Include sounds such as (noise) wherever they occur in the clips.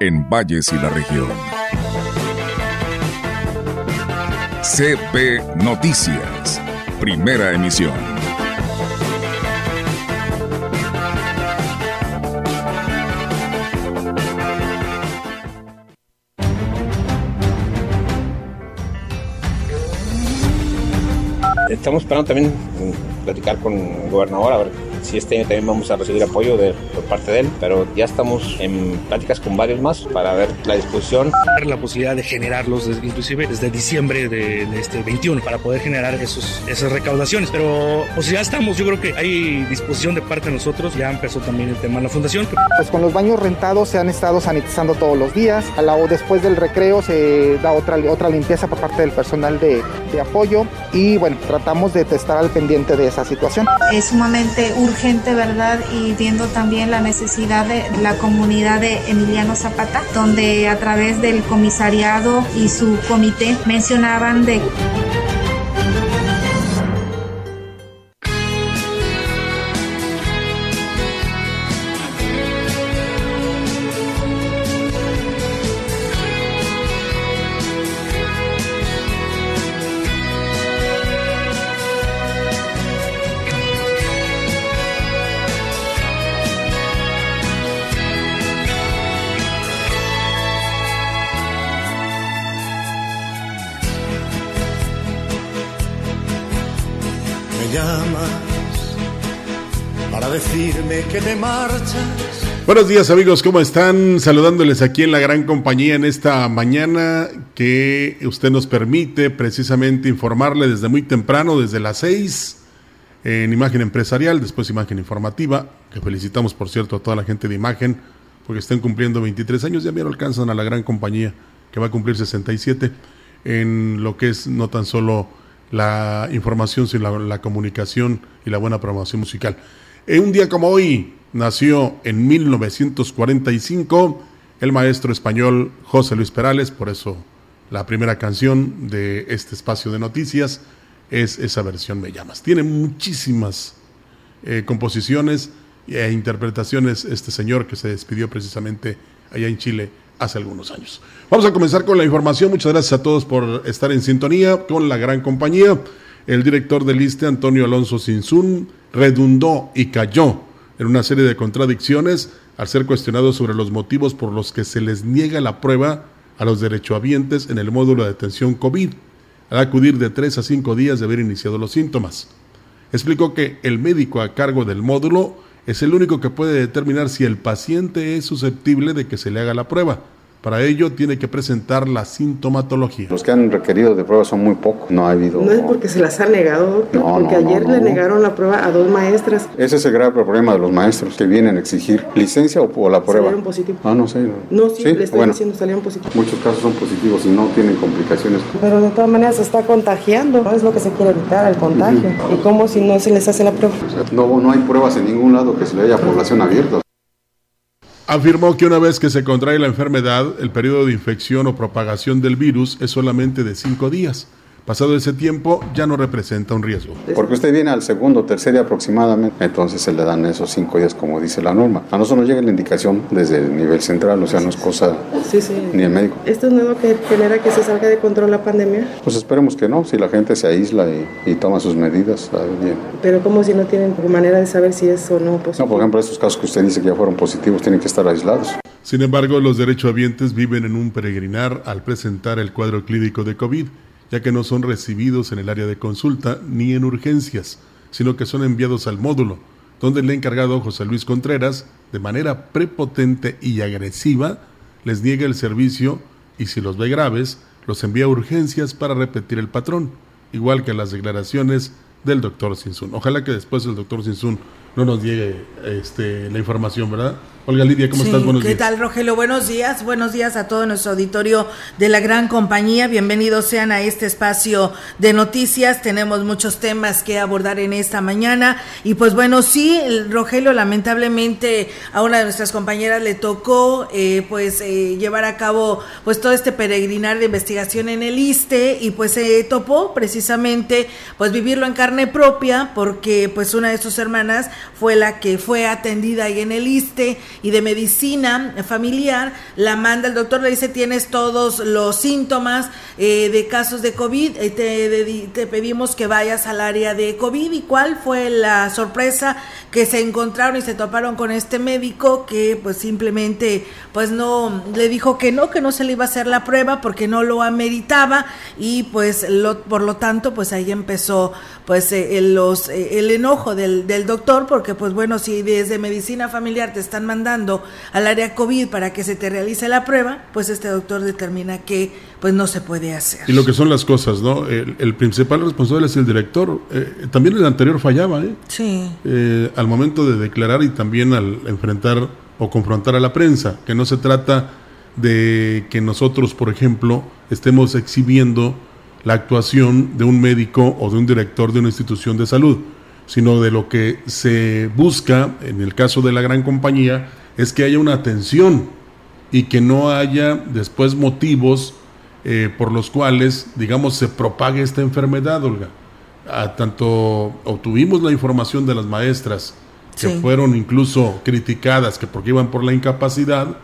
en Valles y la región. CB Noticias, primera emisión. Estamos esperando también platicar con el gobernador a ver si este año también vamos a recibir apoyo de, por parte de él, pero ya estamos en pláticas con varios más para ver la disposición. La posibilidad de generarlos inclusive desde diciembre de, este 21 para poder generar esos, esas recaudaciones, pero pues ya estamos, yo creo que hay disposición de parte de nosotros, ya empezó también el tema de la fundación. Pues con los baños rentados se han estado sanitizando todos los días, a la, después del recreo se da otra, otra limpieza por parte del personal de, de apoyo y bueno, tratamos de estar al pendiente de esa situación. Es sumamente urgente gente, ¿verdad? Y viendo también la necesidad de la comunidad de Emiliano Zapata, donde a través del comisariado y su comité mencionaban de Buenos días amigos, ¿cómo están? Saludándoles aquí en la gran compañía en esta mañana que usted nos permite precisamente informarle desde muy temprano, desde las seis, en imagen empresarial, después imagen informativa, que felicitamos por cierto a toda la gente de imagen, porque están cumpliendo 23 años, ya me alcanzan a la gran compañía que va a cumplir 67 en lo que es no tan solo la información, sino la, comunicación y la buena promoción musical. En un día como hoy, nació en 1945 el maestro español José Luis Perales, por eso la primera canción de este espacio de noticias es esa versión Me llamas. Tiene muchísimas eh, composiciones e interpretaciones este señor que se despidió precisamente allá en Chile hace algunos años. Vamos a comenzar con la información. Muchas gracias a todos por estar en sintonía con la gran compañía. El director del ISTE, Antonio Alonso Sinsun, redundó y cayó en una serie de contradicciones al ser cuestionado sobre los motivos por los que se les niega la prueba a los derechohabientes en el módulo de atención COVID, al acudir de tres a cinco días de haber iniciado los síntomas. Explicó que el médico a cargo del módulo es el único que puede determinar si el paciente es susceptible de que se le haga la prueba para ello tiene que presentar la sintomatología. Los que han requerido de pruebas son muy pocos, no ha habido... No es porque se las ha negado, doctor, porque ayer le negaron la prueba a dos maestras. Ese es el grave problema de los maestros que vienen a exigir licencia o, la prueba. Salieron positivos. Ah, no sé. No, sí, le estoy diciendo salieron positivos. Muchos casos son positivos y no tienen complicaciones. Pero de todas maneras se está contagiando, no es lo que se quiere evitar, el contagio. ¿Y cómo si no se les hace la prueba? no, no hay pruebas en ningún lado que se le haya población abierta. Afirmó que una vez que se contrae la enfermedad, el periodo de infección o propagación del virus es solamente de cinco días. Pasado ese tiempo ya no representa un riesgo. Porque usted viene al segundo o tercer día aproximadamente, entonces se le dan esos cinco días como dice la norma. A nosotros nos llega la indicación desde el nivel central, o sea, no es cosa ni el médico. ¿Esto es nuevo que genera que se salga de control la pandemia? Pues esperemos que no, si la gente se aísla y, toma sus medidas, bien. Pero como si no tienen manera de saber si es o no positivo? No, por ejemplo, estos casos que usted dice que ya fueron positivos tienen que estar aislados. Sin embargo, los derechohabientes viven en un peregrinar al presentar el cuadro clínico de COVID ya que no son recibidos en el área de consulta ni en urgencias, sino que son enviados al módulo, donde el encargado José Luis Contreras, de manera prepotente y agresiva, les niega el servicio y si los ve graves, los envía a urgencias para repetir el patrón, igual que las declaraciones del doctor Sinsun. Ojalá que después el doctor Sinsun no nos llegue este, la información, ¿verdad? Olga Lidia, ¿cómo estás? Buenos ¿Qué tal, Rogelio? Buenos días. Buenos días a todo nuestro auditorio de la gran compañía. Bienvenidos sean a este espacio de noticias. Tenemos muchos temas que abordar en esta mañana. Y pues bueno, sí, Rogelio, lamentablemente a una de nuestras compañeras le tocó eh, pues eh, llevar a cabo pues todo este peregrinar de investigación en el ISTE y pues se topó precisamente pues vivirlo en carne propia porque pues una de sus hermanas fue la que fue atendida ahí en el ISTE y de medicina familiar, la manda el doctor, le dice tienes todos los síntomas eh, de casos de COVID, eh, te, pedimos que vayas al área de COVID y cuál fue la sorpresa que se encontraron y se toparon con este médico que pues simplemente pues no le dijo que no, que no se le iba a hacer la prueba porque no lo ameritaba y pues lo, por lo tanto pues ahí empezó pues eh, los, el enojo del, del doctor porque pues bueno si desde medicina familiar te están mandando dando al área COVID para que se te realice la prueba, pues este doctor determina que pues no se puede hacer. Y lo que son las cosas, ¿no? El, principal responsable es el director. Eh, también el anterior fallaba, ¿eh? Sí. Eh, al momento de declarar y también al enfrentar o confrontar a la prensa, que no se trata de que nosotros, por ejemplo, estemos exhibiendo la actuación de un médico o de un director de una institución de salud sino de lo que se busca, en el caso de la gran compañía, es que haya una atención y que no haya después motivos eh, por los cuales, digamos, se propague esta enfermedad, Olga. A tanto obtuvimos la información de las maestras que fueron incluso criticadas que porque iban por la incapacidad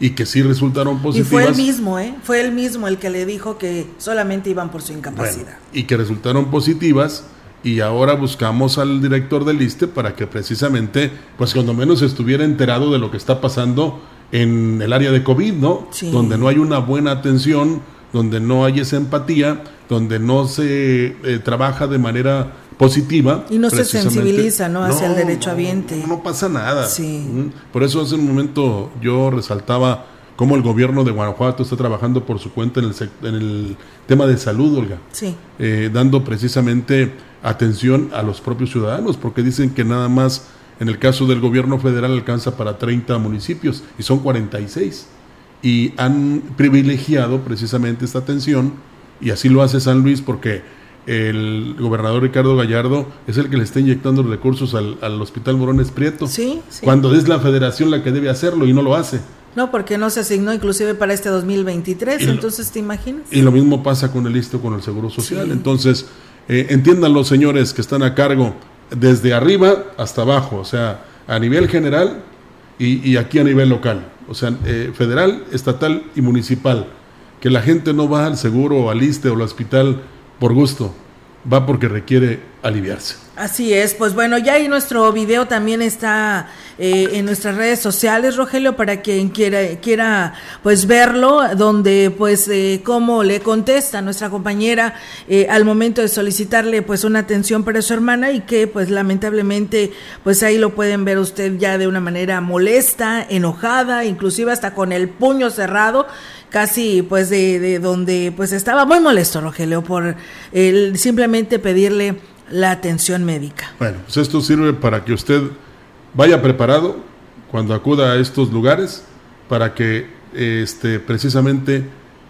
y que sí resultaron positivas. Y fue el mismo, ¿eh? Fue el mismo el que le dijo que solamente iban por su incapacidad. y que resultaron positivas y ahora buscamos al director del ISTE para que precisamente, pues cuando menos estuviera enterado de lo que está pasando en el área de COVID, ¿no? Donde no hay una buena atención, donde no hay esa empatía, donde no se eh, trabaja de manera positiva. Y no se sensibiliza, ¿no? Hacia el derecho ambiente. No, pasa nada. Sí. Por eso hace un momento yo resaltaba cómo el gobierno de Guanajuato está trabajando por su cuenta en el, en el tema de salud, Olga. Sí. Eh, dando precisamente atención a los propios ciudadanos, porque dicen que nada más en el caso del gobierno federal alcanza para 30 municipios y son 46. Y han privilegiado precisamente esta atención y así lo hace San Luis porque el gobernador Ricardo Gallardo es el que le está inyectando recursos al, Hospital Morones Prieto. Sí, Cuando es la federación la que debe hacerlo y no lo hace. No, porque no se asignó inclusive para este 2023, entonces te imaginas. Y lo mismo pasa con el listo con el Seguro Social. Entonces, eh, entiendan los señores que están a cargo desde arriba hasta abajo, o sea, a nivel general y, aquí a nivel local, o sea, eh, federal, estatal y municipal, que la gente no va al seguro o al ISTE o al hospital por gusto, va porque requiere aliviarse. Así es, pues bueno, ya ahí nuestro video también está eh, en nuestras redes sociales, Rogelio, para quien quiera, quiera pues verlo, donde pues eh, cómo le contesta nuestra compañera eh, al momento de solicitarle pues una atención para su hermana y que pues lamentablemente pues ahí lo pueden ver usted ya de una manera molesta, enojada, inclusive hasta con el puño cerrado casi pues de, de donde pues estaba muy molesto Rogelio por el simplemente pedirle la atención médica. Bueno, pues esto sirve para que usted vaya preparado cuando acuda a estos lugares para que este precisamente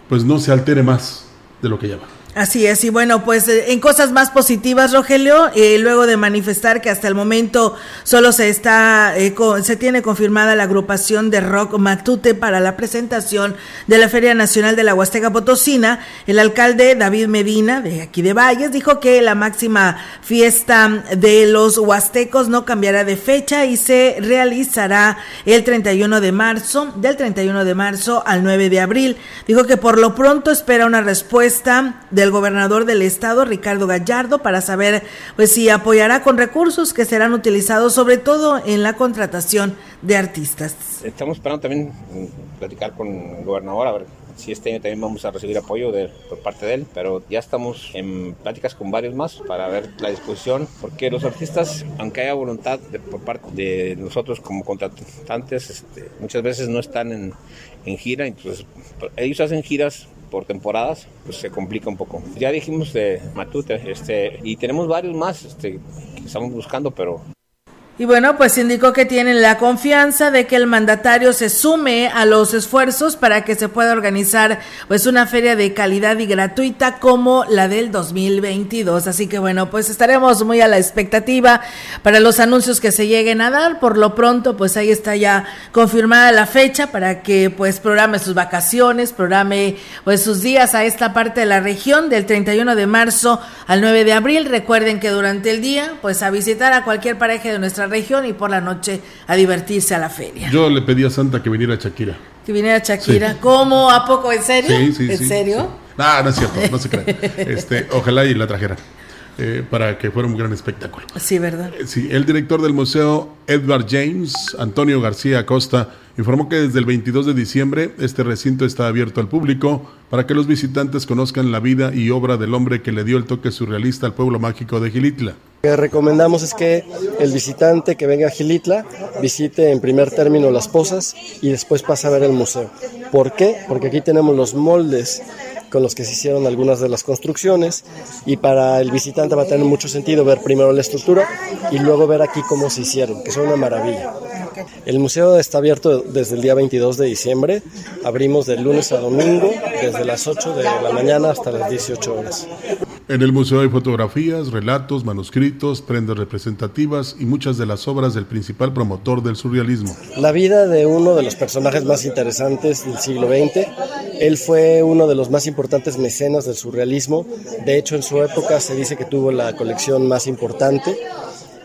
pues no se altere más de lo que ya va. Así es, y bueno, pues eh, en cosas más positivas, Rogelio, eh, luego de manifestar que hasta el momento solo se está, eh, se tiene confirmada la agrupación de rock Matute para la presentación de la Feria Nacional de la Huasteca Potosina, el alcalde David Medina, de aquí de Valles, dijo que la máxima fiesta de los huastecos no cambiará de fecha y se realizará el 31 de marzo, del 31 de marzo al 9 de abril. Dijo que por lo pronto espera una respuesta de gobernador del estado, Ricardo Gallardo, para saber pues si apoyará con recursos que serán utilizados sobre todo en la contratación de artistas. Estamos esperando también platicar con el gobernador a ver si este año también vamos a recibir apoyo de, por parte de él, pero ya estamos en pláticas con varios más para ver la disposición, porque los artistas, aunque haya voluntad por parte de nosotros como contratantes, este, muchas veces no están en, en gira, entonces ellos hacen giras por temporadas, pues se complica un poco. Ya dijimos de Matute, este, y tenemos varios más este, que estamos buscando, pero Y bueno, pues indicó que tienen la confianza de que el mandatario se sume a los esfuerzos para que se pueda organizar pues una feria de calidad y gratuita como la del 2022. Así que bueno, pues estaremos muy a la expectativa para los anuncios que se lleguen a dar. Por lo pronto, pues ahí está ya confirmada la fecha para que pues programe sus vacaciones, programe pues sus días a esta parte de la región del 31 de marzo al 9 de abril. Recuerden que durante el día pues a visitar a cualquier pareja de nuestra región y por la noche a divertirse a la feria. Yo le pedí a Santa que viniera a Shakira. Que viniera a Shakira. ¿Cómo? ¿A poco? ¿En serio? Sí, sí, ¿En sí, serio? No, no es cierto, no se cree. Este, ojalá y la trajera. eh, para que fuera un gran espectáculo. Sí, ¿verdad? Eh, Sí, el director del museo, Edward James, Antonio García Acosta, informó que desde el 22 de diciembre este recinto está abierto al público para que los visitantes conozcan la vida y obra del hombre que le dio el toque surrealista al pueblo mágico de Gilitla. Lo que recomendamos es que el visitante que venga a Gilitla visite en primer término las pozas y después pase a ver el museo. ¿Por qué? Porque aquí tenemos los moldes con los que se hicieron algunas de las construcciones y para el visitante va a tener mucho sentido ver primero la estructura y luego ver aquí cómo se hicieron, que son una maravilla. El museo está abierto desde el día 22 de diciembre, abrimos de lunes a domingo desde las 8 de la mañana hasta las 18 horas. En el museo hay fotografías, relatos, manuscritos, prendas representativas y muchas de las obras del principal promotor del surrealismo. La vida de uno de los personajes más interesantes del siglo XX. Él fue uno de los más importantes mecenas del surrealismo. De hecho, en su época se dice que tuvo la colección más importante.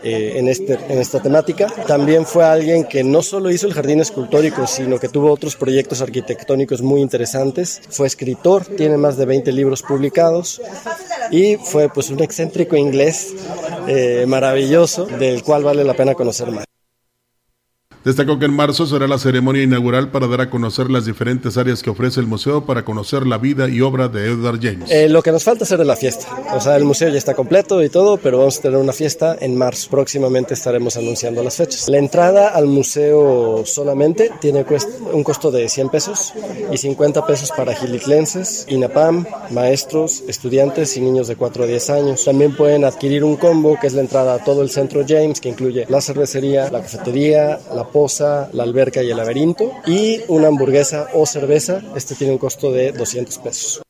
Eh, en, este, en esta temática. También fue alguien que no solo hizo el jardín escultórico, sino que tuvo otros proyectos arquitectónicos muy interesantes. Fue escritor, tiene más de 20 libros publicados y fue pues un excéntrico inglés eh, maravilloso del cual vale la pena conocer más. Destacó que en marzo será la ceremonia inaugural para dar a conocer las diferentes áreas que ofrece el museo para conocer la vida y obra de Edward James. Eh, lo que nos falta es hacer la fiesta. O sea, el museo ya está completo y todo, pero vamos a tener una fiesta en marzo. Próximamente estaremos anunciando las fechas. La entrada al museo solamente tiene un costo de 100 pesos y 50 pesos para gilitlenses, INAPAM, maestros, estudiantes y niños de 4 a 10 años. También pueden adquirir un combo que es la entrada a todo el centro James, que incluye la cervecería, la cafetería, la la alberca y el laberinto, y una hamburguesa o cerveza. Este tiene un costo de 200 pesos.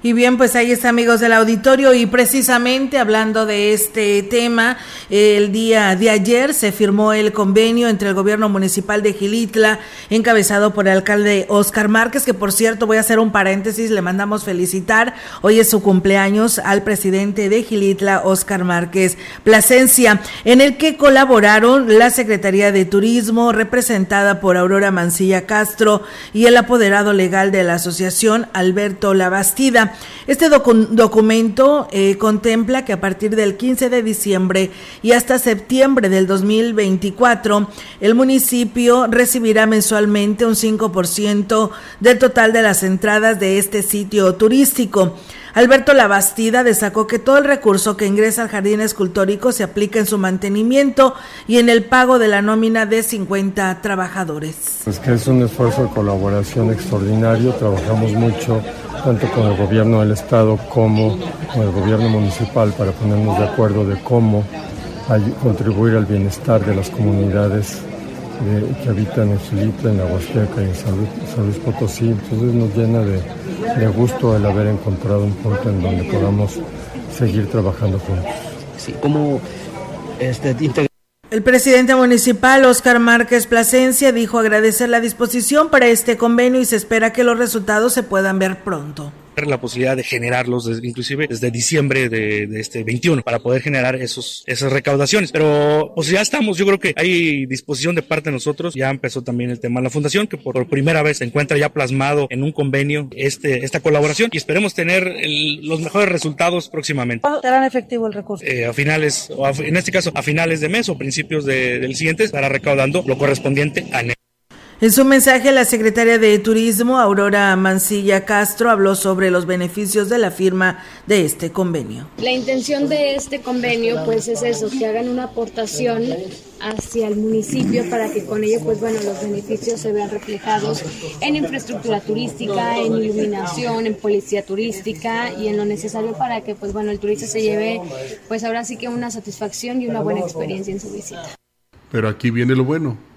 Y bien, pues ahí está, amigos del auditorio, y precisamente hablando de este tema, el día de ayer se firmó el convenio entre el gobierno municipal de Gilitla, encabezado por el alcalde Oscar Márquez, que por cierto, voy a hacer un paréntesis, le mandamos felicitar, hoy es su cumpleaños al presidente de Gilitla, Oscar Márquez Plasencia, en el que colaboraron la Secretaría de Turismo, representada por Aurora Mancilla Castro, y el apoderado legal de la asociación, Alberto Labastida. Este docu- documento eh, contempla que a partir del 15 de diciembre y hasta septiembre del 2024, el municipio recibirá mensualmente un 5% del total de las entradas de este sitio turístico. Alberto Labastida destacó que todo el recurso que ingresa al jardín escultórico se aplica en su mantenimiento y en el pago de la nómina de 50 trabajadores. Es que es un esfuerzo de colaboración extraordinario, trabajamos mucho tanto con el gobierno del estado como con el gobierno municipal para ponernos de acuerdo de cómo contribuir al bienestar de las comunidades de- que habitan en Gilitla, en la Huasteca y en San Luis, San Luis Potosí. Entonces nos llena de, de gusto el haber encontrado un punto en donde podamos seguir trabajando juntos. Sí, ¿cómo este, El presidente municipal, Oscar Márquez Plasencia, dijo agradecer la disposición para este convenio y se espera que los resultados se puedan ver pronto. La posibilidad de generarlos desde, inclusive desde diciembre de, de este 21 para poder generar esos esas recaudaciones pero pues ya estamos yo creo que hay disposición de parte de nosotros ya empezó también el tema de la fundación que por primera vez se encuentra ya plasmado en un convenio este esta colaboración y esperemos tener el- los mejores resultados próximamente ¿Cuándo serán efectivo el recurso? Eh, a finales o a- en este caso a finales de mes o principios de- del siguiente estará recaudando lo correspondiente a. En su mensaje, la secretaria de Turismo, Aurora Mancilla Castro, habló sobre los beneficios de la firma de este convenio. La intención de este convenio pues es eso, que hagan una aportación hacia el municipio para que con ello pues bueno los beneficios se vean reflejados en infraestructura turística, en iluminación, en policía turística y en lo necesario para que pues bueno el turista se lleve pues ahora sí que una satisfacción y una buena experiencia en su visita. Pero aquí viene lo bueno.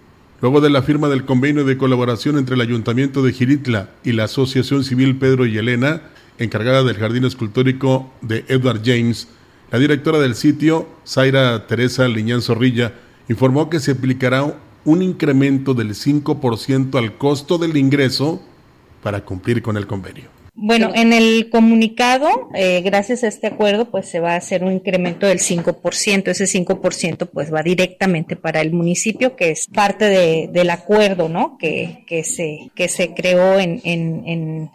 Luego de la firma del convenio de colaboración entre el Ayuntamiento de Giritla y la Asociación Civil Pedro y Elena, encargada del Jardín Escultórico de Edward James, la directora del sitio, Zaira Teresa Liñán Zorrilla, informó que se aplicará un incremento del 5% al costo del ingreso para cumplir con el convenio. Bueno, en el comunicado, eh, gracias a este acuerdo, pues se va a hacer un incremento del 5%. Ese 5% pues va directamente para el municipio, que es parte de, del acuerdo, ¿no? Que, que, se, que se creó en, en, en,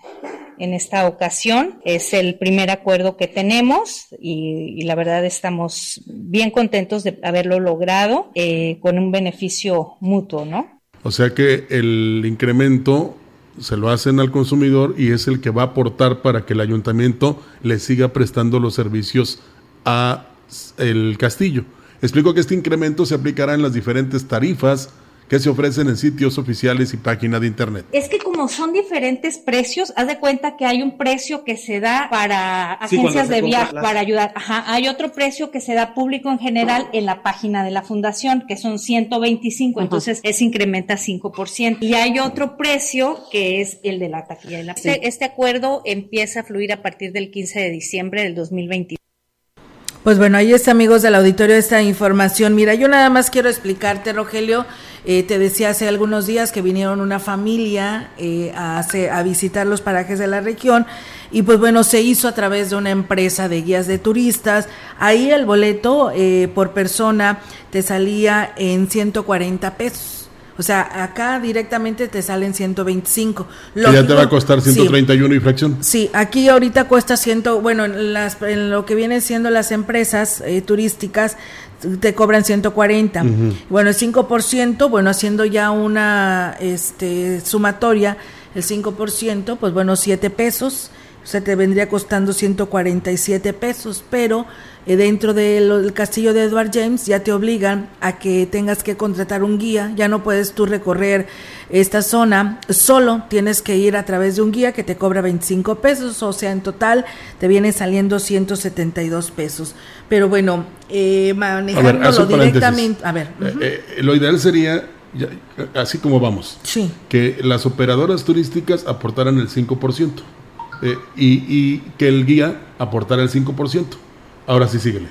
en esta ocasión. Es el primer acuerdo que tenemos y, la verdad estamos bien contentos de haberlo logrado eh, con un beneficio mutuo, ¿no? O sea que el incremento se lo hacen al consumidor y es el que va a aportar para que el ayuntamiento le siga prestando los servicios a el castillo. Explico que este incremento se aplicará en las diferentes tarifas que se ofrecen en sitios oficiales y página de internet. Es que como son diferentes precios, haz de cuenta que hay un precio que se da para agencias de viaje, para ayudar. Ajá, hay otro precio que se da público en general en la página de la fundación, que son 125, entonces ese incrementa 5%. Y hay otro precio que es el de la taquilla de la este, este acuerdo empieza a fluir a partir del 15 de diciembre del 2021. Pues bueno, ahí está, amigos del auditorio, esta información. Mira, yo nada más quiero explicarte, Rogelio. Eh, te decía hace algunos días que vinieron una familia eh, a, visitar los parajes de la región y pues bueno, se hizo a través de una empresa de guías de turistas. Ahí el boleto eh, por persona te salía en 140 pesos o sea, acá directamente te salen 125. ya te va a costar 131 y fracción. Sí, aquí ahorita cuesta 100, bueno, en, las, en lo que vienen siendo las empresas eh, turísticas te cobran 140. Bueno, el 5%, bueno, haciendo ya una este, sumatoria, el 5%, pues bueno, 7 pesos, o sea, te vendría costando 147 pesos, pero dentro del castillo de Edward James ya te obligan a que tengas que contratar un guía, ya no puedes tú recorrer esta zona solo, tienes que ir a través de un guía que te cobra 25 pesos, o sea, en total te viene saliendo 172 pesos. Pero bueno, eh, manejándolo directamente, a ver. Eh, eh, lo ideal sería así como vamos, sí. que las operadoras turísticas aportaran el 5% y, y, que el guía aportara el 5%. Ahora sí, síguele.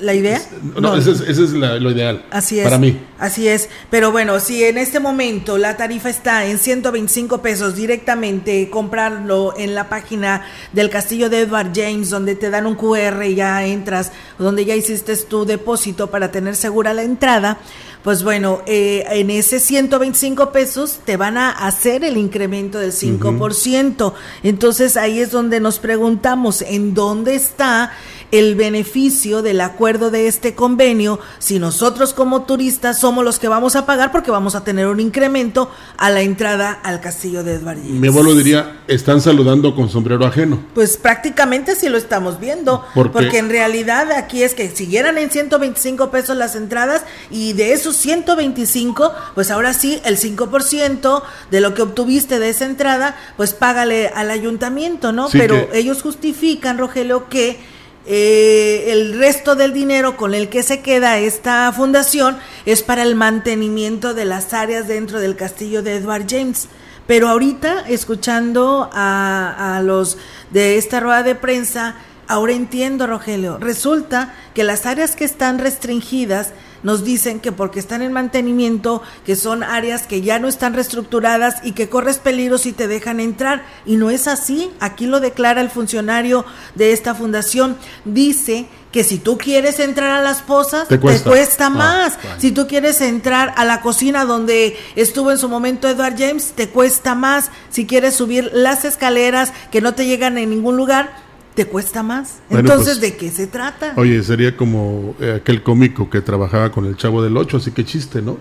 ¿La idea? No, ese es, lo ideal. Así es. Para mí. Así es. Pero bueno, si en este momento la tarifa está en 125 pesos directamente, comprarlo en la página del castillo de Edward James, donde te dan un QR y ya entras, donde ya hiciste tu depósito para tener segura la entrada, pues bueno, eh, en ese 125 pesos te van a hacer el incremento del 5%. Entonces ahí es donde nos preguntamos, ¿en dónde está el beneficio del acuerdo de este convenio si nosotros como turistas somos los que vamos a pagar porque vamos a tener un incremento a la entrada al castillo de Eduardo. Mi abuelo diría, están saludando con sombrero ajeno. Pues prácticamente sí lo estamos viendo, porque en realidad aquí es que siguieran en 125 pesos las entradas y de esos 125, pues ahora sí el 5% de lo que obtuviste de esa entrada, pues págale al ayuntamiento, ¿no? Pero ellos justifican, Rogelio, que eh, el resto del dinero con el que se queda esta fundación es para el mantenimiento de las áreas dentro del castillo de Edward James. Pero ahorita, escuchando a, a los de esta rueda de prensa, ahora entiendo, Rogelio, resulta que las áreas que están restringidas nos dicen que porque están en mantenimiento, que son áreas que ya no están reestructuradas y que corres peligro si te dejan entrar. Y no es así. Aquí lo declara el funcionario de esta fundación. Dice que si tú quieres entrar a las pozas, te cuesta, ah, más. Si tú quieres entrar a la cocina donde estuvo en su momento Edward James, te cuesta más. Si quieres subir las escaleras que no te llegan en ningún lugar, te cuesta más. Entonces, pues, ¿de qué se trata? Oye, sería como eh, aquel cómico que trabajaba con el Chavo del Ocho, así que chiste, ¿no?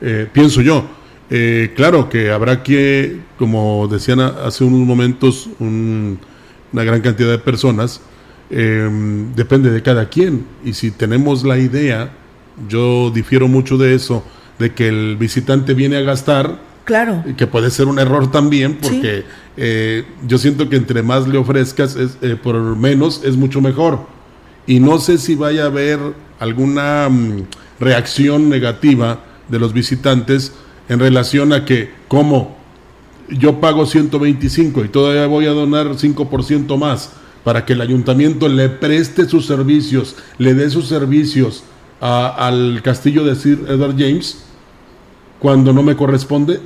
Eh, pienso yo. Eh, claro que habrá que, como decían hace unos momentos, una gran cantidad de personas, em, depende de cada quien. Y si tenemos la idea, yo difiero mucho de eso, de que el visitante viene a gastar, Claro. Que puede ser un error también, porque eh, yo siento que entre más le ofrezcas, es, eh, por menos es mucho mejor. Y no sé si vaya a haber alguna mm, reacción negativa de los visitantes en relación a que como yo pago 125 y todavía voy a donar 5% más para que el ayuntamiento le preste sus servicios, le dé sus servicios al castillo de Sir Edward James, cuando no me corresponde.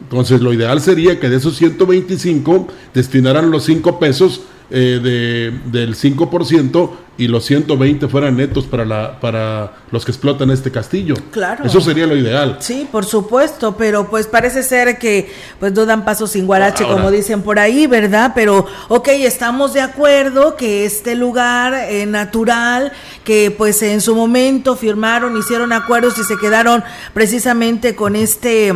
Entonces lo ideal sería que de esos 125 destinaran los 5 pesos eh, de, del 5% y los 120 fueran netos para, la, para los que explotan este castillo. Claro. Eso sería lo ideal. Sí, por supuesto, pero pues parece ser que pues no dan paso sin guarache, como dicen por ahí, ¿verdad? Pero, ok, estamos de acuerdo que este lugar eh, natural, que pues en su momento firmaron, hicieron acuerdos y se quedaron precisamente con este,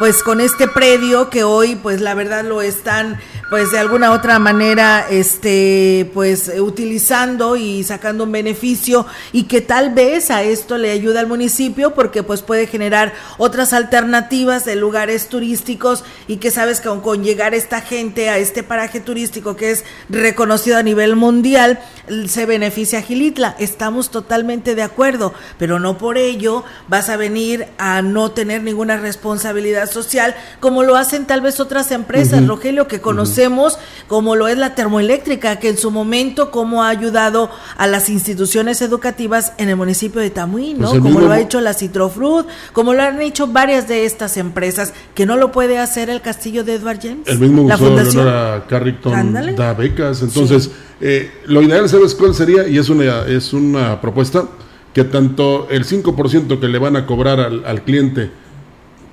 pues con este predio que hoy pues la verdad lo están pues de alguna otra manera este pues utilizando y sacando un beneficio y que tal vez a esto le ayuda al municipio porque pues puede generar otras alternativas de lugares turísticos y que sabes que con llegar esta gente a este paraje turístico que es reconocido a nivel mundial se beneficia a Gilitla. Estamos totalmente de acuerdo, pero no por ello vas a venir a no tener ninguna responsabilidad social como lo hacen tal vez otras empresas, Rogelio, que conocemos como lo es la termoeléctrica, que en su momento como ha ayudado a las instituciones educativas en el municipio de Tamuín, ¿no? Pues como lo ha hecho la Citrofruit, como lo han hecho varias de estas empresas, que no lo puede hacer el castillo de Edward James. El mismo la Fundación Carrington da becas, entonces eh, lo ideal, ¿sabes cuál sería? Y es una, es una propuesta que tanto el 5% que le van a cobrar al, cliente,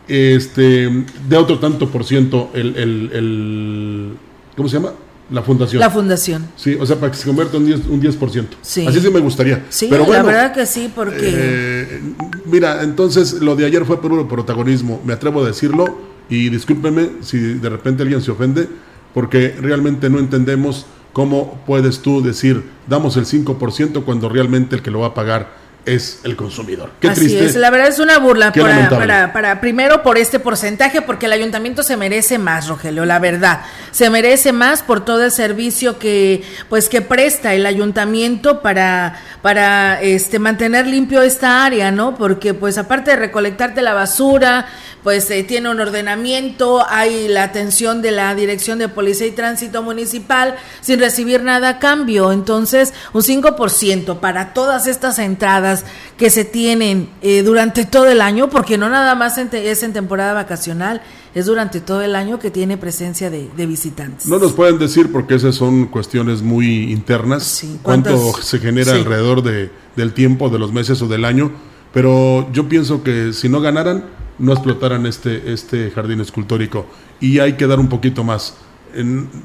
este, de otro tanto por ciento el, el, el ¿cómo se llama? La fundación. La fundación. Sí, o sea, para que se convierta un 10%. Un 10%. Sí. Así sí me gustaría. Sí, Pero bueno, la verdad que sí, porque... Eh, mira, entonces lo de ayer fue puro protagonismo, me atrevo a decirlo, y discúlpeme si de repente alguien se ofende, porque realmente no entendemos cómo puedes tú decir, damos el 5% cuando realmente el que lo va a pagar es el consumidor. Qué Así es, la verdad es una burla para, para, para, primero por este porcentaje, porque el ayuntamiento se merece más, Rogelio, la verdad. Se merece más por todo el servicio que, pues, que presta el ayuntamiento para, para este mantener limpio esta área, ¿no? Porque, pues, aparte de recolectarte la basura, pues eh, tiene un ordenamiento, hay la atención de la Dirección de Policía y Tránsito Municipal sin recibir nada a cambio. Entonces, un 5% para todas estas entradas que se tienen eh, durante todo el año, porque no nada más es en temporada vacacional, es durante todo el año que tiene presencia de, visitantes. No nos pueden decir porque esas son cuestiones muy internas, cuánto se genera alrededor de, del tiempo, de los meses o del año, pero yo pienso que si no ganaran, no explotaran este, este jardín escultórico. Y hay que dar un poquito más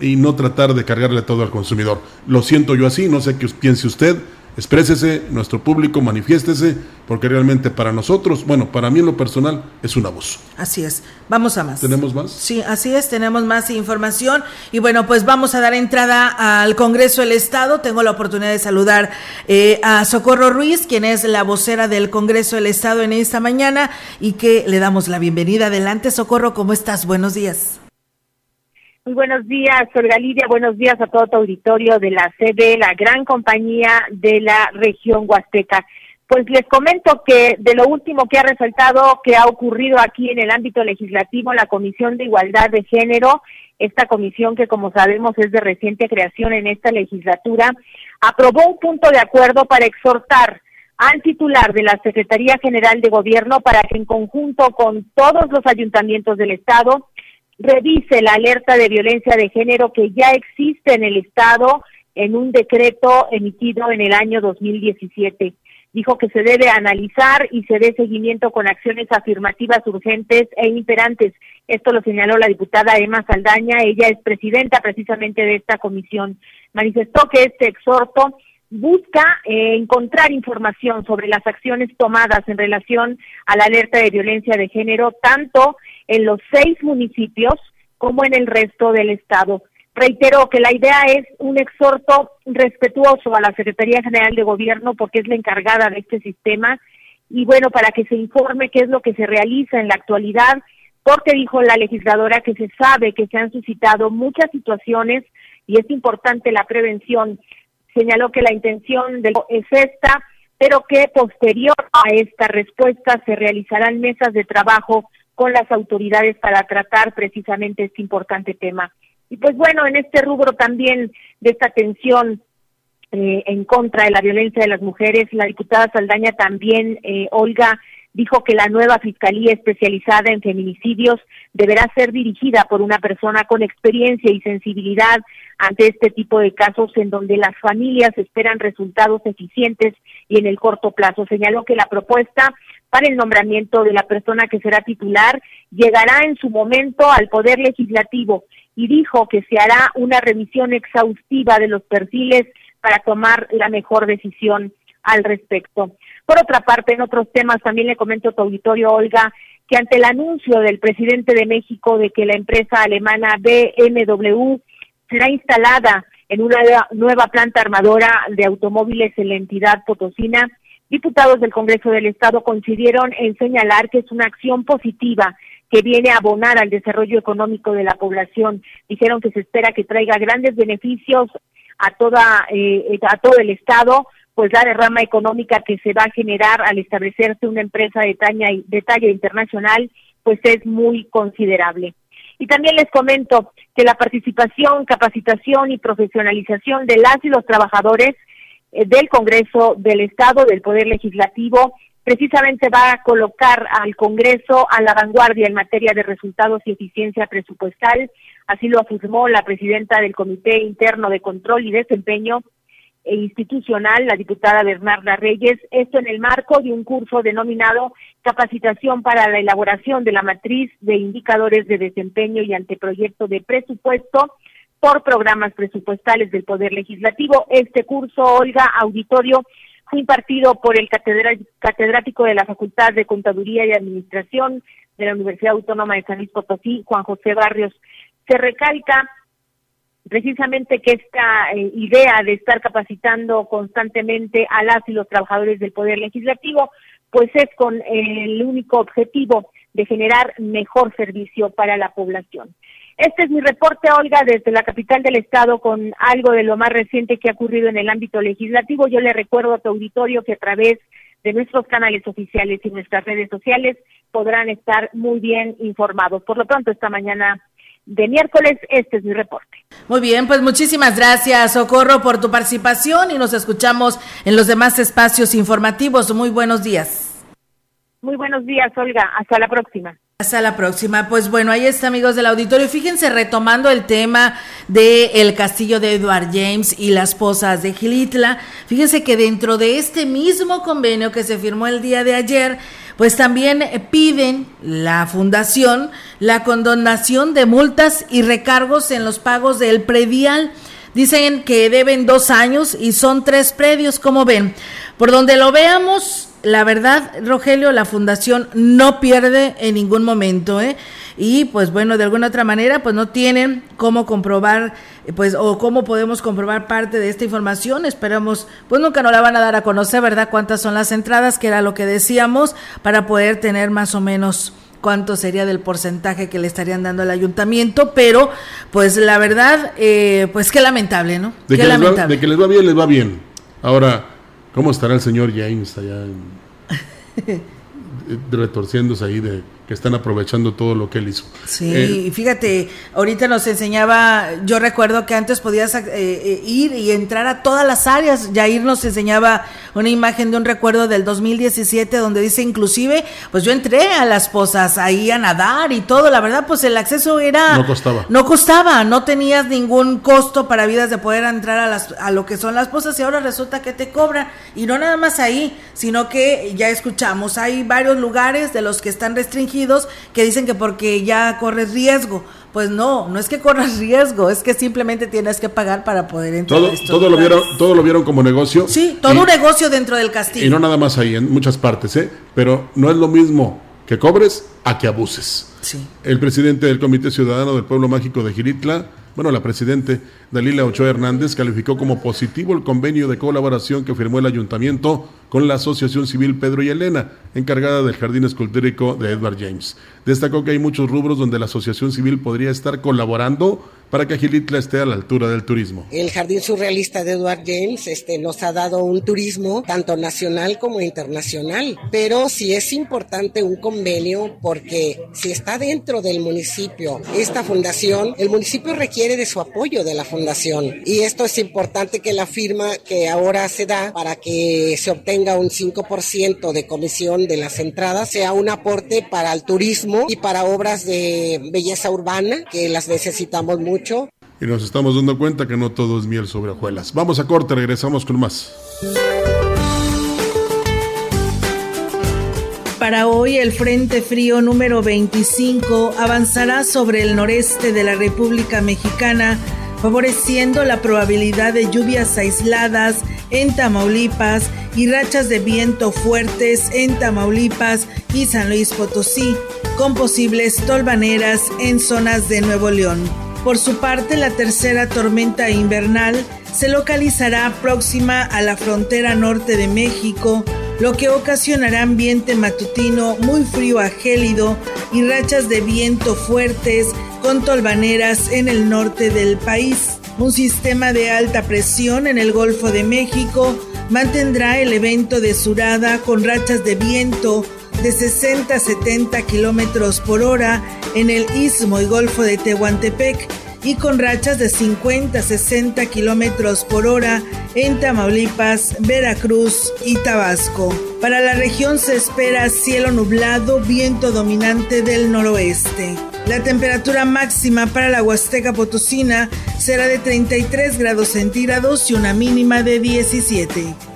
y no tratar de cargarle todo al consumidor. Lo siento yo así, no sé qué piense usted, exprésese, nuestro público, manifiéstese, porque realmente para nosotros, bueno, para mí en lo personal, es un abuso. Así es. Vamos a más. ¿Tenemos más? Sí, así es, tenemos más información. Y bueno, pues vamos a dar entrada al Congreso del Estado. Tengo la oportunidad de saludar eh, a Socorro Ruiz, quien es la vocera del Congreso del Estado en esta mañana, y que le damos la bienvenida. Adelante, Socorro, ¿cómo estás? Buenos días. Muy buenos días, Olga Lidia. Buenos días a todo tu auditorio de la CD, la gran compañía de la región Huasteca. Pues les comento que de lo último que ha resaltado que ha ocurrido aquí en el ámbito legislativo, la Comisión de Igualdad de Género, esta comisión que como sabemos es de reciente creación en esta legislatura, aprobó un punto de acuerdo para exhortar al titular de la Secretaría General de Gobierno para que en conjunto con todos los ayuntamientos del Estado revise la alerta de violencia de género que ya existe en el Estado en un decreto emitido en el año 2017. Dijo que se debe analizar y se dé seguimiento con acciones afirmativas urgentes e imperantes. Esto lo señaló la diputada Emma Saldaña, ella es presidenta precisamente de esta comisión. Manifestó que este exhorto busca eh, encontrar información sobre las acciones tomadas en relación a la alerta de violencia de género, tanto en los seis municipios como en el resto del Estado. Reitero que la idea es un exhorto respetuoso a la Secretaría General de Gobierno porque es la encargada de este sistema y bueno, para que se informe qué es lo que se realiza en la actualidad, porque dijo la legisladora que se sabe que se han suscitado muchas situaciones y es importante la prevención. Señaló que la intención de es esta, pero que posterior a esta respuesta se realizarán mesas de trabajo con las autoridades para tratar precisamente este importante tema. Y pues bueno, en este rubro también de esta tensión eh, en contra de la violencia de las mujeres, la diputada Saldaña también, eh, Olga, dijo que la nueva Fiscalía especializada en feminicidios deberá ser dirigida por una persona con experiencia y sensibilidad ante este tipo de casos en donde las familias esperan resultados eficientes y en el corto plazo. Señaló que la propuesta para el nombramiento de la persona que será titular llegará en su momento al Poder Legislativo y dijo que se hará una revisión exhaustiva de los perfiles para tomar la mejor decisión al respecto. Por otra parte, en otros temas también le comento a tu auditorio, Olga, que ante el anuncio del presidente de México de que la empresa alemana BMW será instalada en una nueva planta armadora de automóviles en la entidad potosina, diputados del Congreso del Estado coincidieron en señalar que es una acción positiva que viene a abonar al desarrollo económico de la población. Dijeron que se espera que traiga grandes beneficios a toda eh, a todo el estado, pues la derrama económica que se va a generar al establecerse una empresa de talla, de talla internacional, pues es muy considerable. Y también les comento que la participación, capacitación y profesionalización de las y los trabajadores eh, del Congreso del Estado, del Poder Legislativo, precisamente va a colocar al Congreso a la vanguardia en materia de resultados y eficiencia presupuestal. Así lo afirmó la presidenta del Comité Interno de Control y Desempeño Institucional, la diputada Bernarda Reyes, esto en el marco de un curso denominado Capacitación para la elaboración de la matriz de indicadores de desempeño y anteproyecto de presupuesto por programas presupuestales del Poder Legislativo. Este curso, Olga, auditorio, fue impartido por el catedrático de la Facultad de Contaduría y Administración de la Universidad Autónoma de San Luis Potosí, Juan José Barrios. Se recalca precisamente que esta eh, idea de estar capacitando constantemente a las y los trabajadores del Poder Legislativo, pues es con el único objetivo de generar mejor servicio para la población. Este es mi reporte, Olga, desde la capital del estado con algo de lo más reciente que ha ocurrido en el ámbito legislativo. Yo le recuerdo a tu auditorio que a través de nuestros canales oficiales y nuestras redes sociales podrán estar muy bien informados. Por lo pronto, esta mañana de miércoles, este es mi reporte. Muy bien, pues muchísimas gracias, Socorro, por tu participación y nos escuchamos en los demás espacios informativos. Muy buenos días. Muy buenos días, Olga. Hasta la próxima. Hasta la próxima. Pues bueno, ahí está, amigos del auditorio. Fíjense, retomando el tema del el castillo de Edward James y las posas de Gilitla. Fíjense que dentro de este mismo convenio que se firmó el día de ayer, pues también piden la fundación la condonación de multas y recargos en los pagos del predial. Dicen que deben dos años y son tres predios, como ven. Por donde lo veamos, la verdad, Rogelio, la fundación no pierde en ningún momento, ¿eh? Y pues bueno, de alguna otra manera, pues no tienen cómo comprobar, pues, o cómo podemos comprobar parte de esta información. Esperamos, pues nunca nos la van a dar a conocer, ¿verdad? Cuántas son las entradas, que era lo que decíamos, para poder tener más o menos cuánto sería del porcentaje que le estarían dando al ayuntamiento, pero pues la verdad, eh, pues qué lamentable, ¿no? De, qué que lamentable. de que les va bien, les va bien. Ahora, ¿Cómo estará el señor James allá (laughs) retorciéndose ahí de que están aprovechando todo lo que él hizo. Sí, eh, fíjate, ahorita nos enseñaba, yo recuerdo que antes podías eh, eh, ir y entrar a todas las áreas, Jair nos enseñaba una imagen de un recuerdo del 2017 donde dice inclusive, pues yo entré a las posas ahí a nadar y todo, la verdad pues el acceso era... No costaba. No costaba, no tenías ningún costo para vidas de poder entrar a, las, a lo que son las posas y ahora resulta que te cobran y no nada más ahí, sino que ya escuchamos, hay varios lugares de los que están restringidos que dicen que porque ya corres riesgo. Pues no, no es que corras (laughs) riesgo, es que simplemente tienes que pagar para poder entrar. Todo, todo lo vieron, todo lo vieron como negocio. Sí, todo un negocio dentro del castillo. Y no nada más ahí, en muchas partes, ¿eh? Pero no es lo mismo que cobres a que abuses. Sí. El presidente del Comité Ciudadano del Pueblo Mágico de Giritla, bueno, la presidente Dalila Ochoa Hernández calificó como positivo el convenio de colaboración que firmó el ayuntamiento con la Asociación Civil Pedro y Elena, encargada del Jardín Escultórico de Edward James. Destacó que hay muchos rubros donde la Asociación Civil podría estar colaborando para que Agilitla esté a la altura del turismo. El Jardín Surrealista de Edward James este, nos ha dado un turismo tanto nacional como internacional, pero sí es importante un convenio porque si está dentro del municipio esta fundación, el municipio requiere de su apoyo de la fundación y esto es importante que la firma que ahora se da para que se obtenga un 5% de comisión de las entradas sea un aporte para el turismo y para obras de belleza urbana que las necesitamos mucho y nos estamos dando cuenta que no todo es miel sobre hojuelas. Vamos a corte, regresamos con más. Para hoy el Frente Frío número 25 avanzará sobre el noreste de la República Mexicana, favoreciendo la probabilidad de lluvias aisladas en Tamaulipas y rachas de viento fuertes en Tamaulipas y San Luis Potosí, con posibles tolvaneras en zonas de Nuevo León. Por su parte, la tercera tormenta invernal se localizará próxima a la frontera norte de México, lo que ocasionará ambiente matutino muy frío a gélido y rachas de viento fuertes con tolvaneras en el norte del país. Un sistema de alta presión en el Golfo de México mantendrá el evento de surada con rachas de viento de 60 a 70 kilómetros por hora en el istmo y golfo de Tehuantepec y con rachas de 50 a 60 kilómetros por hora en Tamaulipas, Veracruz y Tabasco. Para la región se espera cielo nublado, viento dominante del noroeste. La temperatura máxima para la Huasteca Potosina será de 33 grados centígrados y una mínima de 17.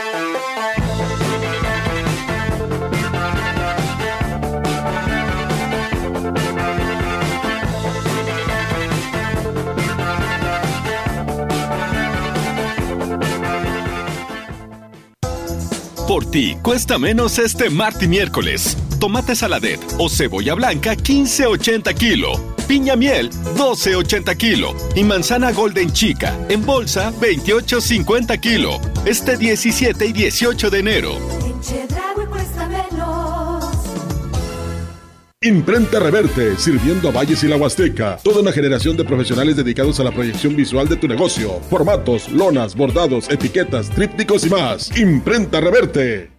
Por ti, cuesta menos este martes miércoles. Tomate saladet o cebolla blanca 15.80 kilo. Piña miel 12.80 kilo. Y manzana golden chica en bolsa 28.50 kilo. Este 17 y 18 de enero. Imprenta Reverte, sirviendo a Valles y la Huasteca. Toda una generación de profesionales dedicados a la proyección visual de tu negocio. Formatos, lonas, bordados, etiquetas, trípticos y más. Imprenta Reverte.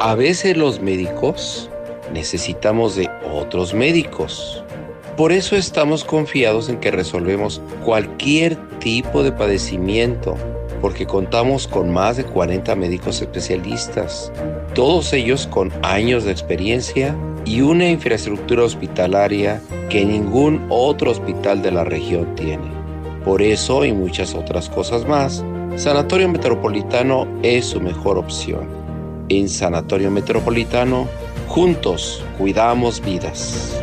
A veces los médicos necesitamos de otros médicos. Por eso estamos confiados en que resolvemos cualquier tipo de padecimiento porque contamos con más de 40 médicos especialistas, todos ellos con años de experiencia y una infraestructura hospitalaria que ningún otro hospital de la región tiene. Por eso y muchas otras cosas más, Sanatorio Metropolitano es su mejor opción. En Sanatorio Metropolitano, juntos cuidamos vidas.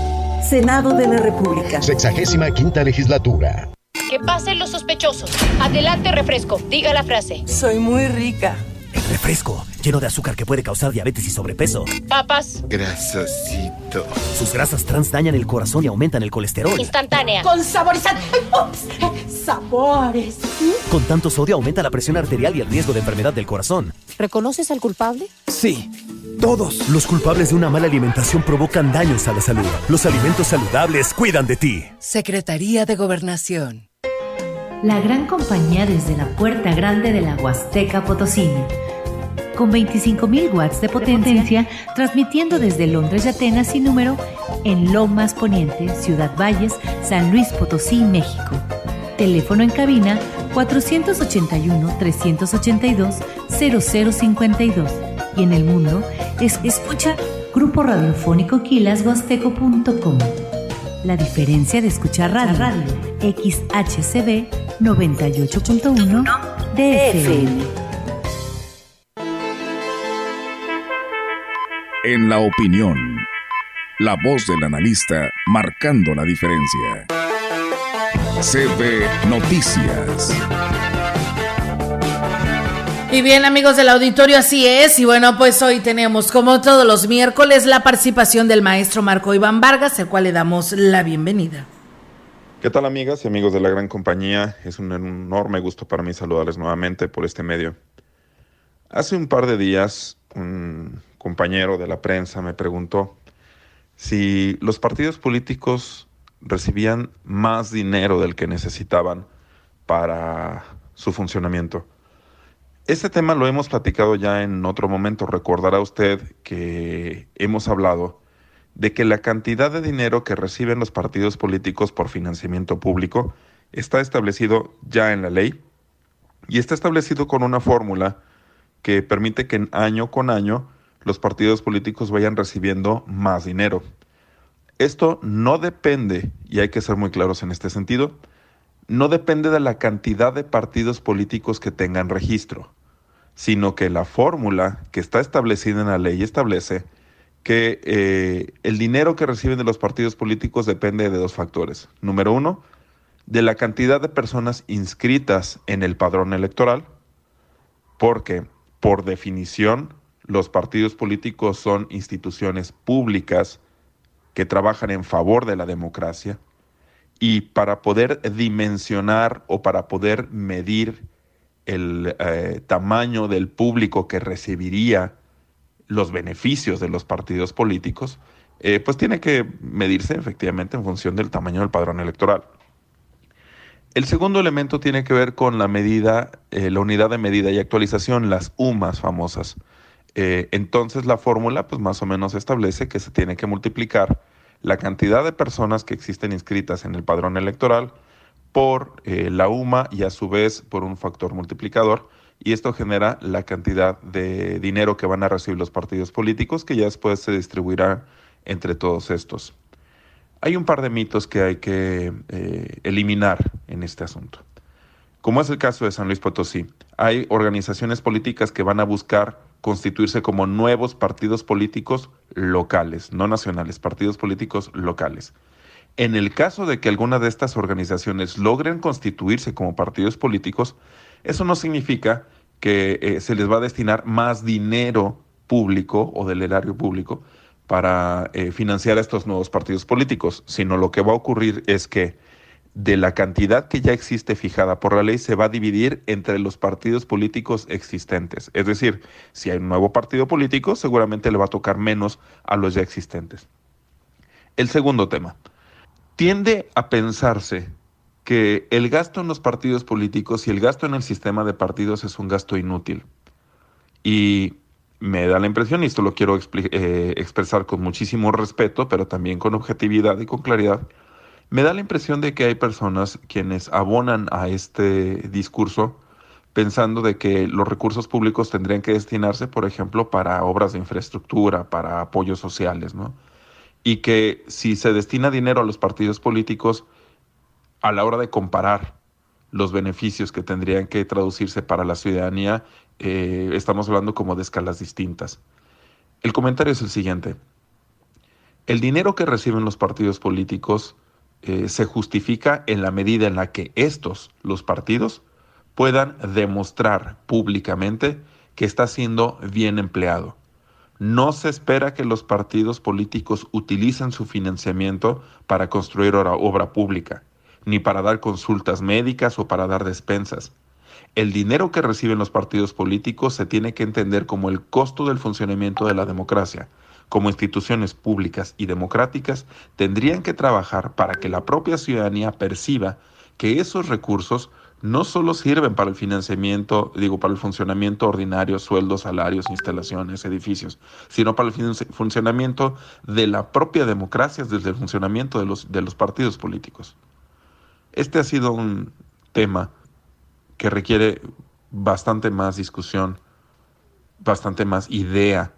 Senado de la República. Sexagésima quinta legislatura. Que pasen los sospechosos. Adelante, refresco. Diga la frase. Soy muy rica. El refresco, lleno de azúcar que puede causar diabetes y sobrepeso. Papas. Grasosito. Sus grasas trans dañan el corazón y aumentan el colesterol. Instantánea. Con saborizante. Sabores. Con tanto sodio aumenta la presión arterial y el riesgo de enfermedad del corazón. ¿Reconoces al culpable? Sí. Todos los culpables de una mala alimentación provocan daños a la salud. Los alimentos saludables cuidan de ti. Secretaría de Gobernación. La gran compañía desde la puerta grande de la Huasteca Potosina. Con 25.000 watts de potencia, transmitiendo desde Londres y Atenas sin número en Lomas Poniente, Ciudad Valles, San Luis Potosí, México. Teléfono en cabina 481-382-0052. Y en el mundo, es, escucha Grupo Radiofónico Quilashuasteco.com. La diferencia de escuchar radio, radio XHCB 98.1 DFM. En la opinión, la voz del analista marcando la diferencia. CB Noticias. Y bien amigos del auditorio, así es. Y bueno, pues hoy tenemos como todos los miércoles la participación del maestro Marco Iván Vargas, al cual le damos la bienvenida. ¿Qué tal amigas y amigos de la gran compañía? Es un enorme gusto para mí saludarles nuevamente por este medio. Hace un par de días un compañero de la prensa me preguntó si los partidos políticos recibían más dinero del que necesitaban para su funcionamiento. Este tema lo hemos platicado ya en otro momento. Recordará usted que hemos hablado de que la cantidad de dinero que reciben los partidos políticos por financiamiento público está establecido ya en la ley y está establecido con una fórmula que permite que año con año los partidos políticos vayan recibiendo más dinero. Esto no depende, y hay que ser muy claros en este sentido, no depende de la cantidad de partidos políticos que tengan registro, sino que la fórmula que está establecida en la ley establece que eh, el dinero que reciben de los partidos políticos depende de dos factores. Número uno, de la cantidad de personas inscritas en el padrón electoral, porque por definición los partidos políticos son instituciones públicas que trabajan en favor de la democracia y para poder dimensionar o para poder medir el eh, tamaño del público que recibiría los beneficios de los partidos políticos, eh, pues tiene que medirse efectivamente en función del tamaño del padrón electoral. El segundo elemento tiene que ver con la medida, eh, la unidad de medida y actualización, las UMAS famosas. entonces la fórmula, pues más o menos establece que se tiene que multiplicar la cantidad de personas que existen inscritas en el padrón electoral por eh, la UMA y a su vez por un factor multiplicador. Y esto genera la cantidad de dinero que van a recibir los partidos políticos que ya después se distribuirá entre todos estos. Hay un par de mitos que hay que eh, eliminar en este asunto. Como es el caso de San Luis Potosí, hay organizaciones políticas que van a buscar constituirse como nuevos partidos políticos locales, no nacionales, partidos políticos locales. En el caso de que alguna de estas organizaciones logren constituirse como partidos políticos, eso no significa que eh, se les va a destinar más dinero público o del erario público para eh, financiar a estos nuevos partidos políticos, sino lo que va a ocurrir es que de la cantidad que ya existe fijada por la ley se va a dividir entre los partidos políticos existentes. Es decir, si hay un nuevo partido político, seguramente le va a tocar menos a los ya existentes. El segundo tema. Tiende a pensarse que el gasto en los partidos políticos y el gasto en el sistema de partidos es un gasto inútil. Y me da la impresión, y esto lo quiero eh, expresar con muchísimo respeto, pero también con objetividad y con claridad, me da la impresión de que hay personas quienes abonan a este discurso pensando de que los recursos públicos tendrían que destinarse, por ejemplo, para obras de infraestructura, para apoyos sociales, ¿no? Y que si se destina dinero a los partidos políticos, a la hora de comparar los beneficios que tendrían que traducirse para la ciudadanía, eh, estamos hablando como de escalas distintas. El comentario es el siguiente. El dinero que reciben los partidos políticos eh, se justifica en la medida en la que estos, los partidos, puedan demostrar públicamente que está siendo bien empleado. No se espera que los partidos políticos utilicen su financiamiento para construir obra, obra pública, ni para dar consultas médicas o para dar despensas. El dinero que reciben los partidos políticos se tiene que entender como el costo del funcionamiento de la democracia. Como instituciones públicas y democráticas, tendrían que trabajar para que la propia ciudadanía perciba que esos recursos no solo sirven para el financiamiento, digo, para el funcionamiento ordinario, sueldos, salarios, instalaciones, edificios, sino para el funcionamiento de la propia democracia desde el funcionamiento de los, de los partidos políticos. Este ha sido un tema que requiere bastante más discusión, bastante más idea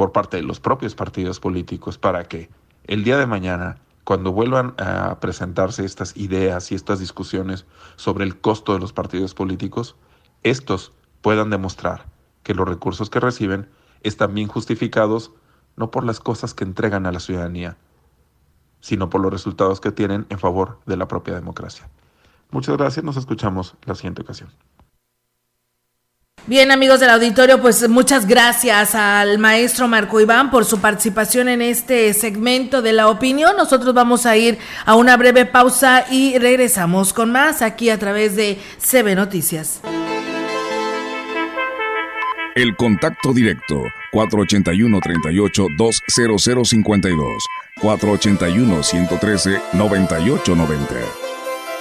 por parte de los propios partidos políticos para que el día de mañana cuando vuelvan a presentarse estas ideas y estas discusiones sobre el costo de los partidos políticos, estos puedan demostrar que los recursos que reciben están bien justificados no por las cosas que entregan a la ciudadanía, sino por los resultados que tienen en favor de la propia democracia. Muchas gracias, nos escuchamos la siguiente ocasión. Bien, amigos del auditorio, pues muchas gracias al maestro Marco Iván por su participación en este segmento de la opinión. Nosotros vamos a ir a una breve pausa y regresamos con más aquí a través de CB Noticias. El contacto directo 481 38 20052 481 113 9890.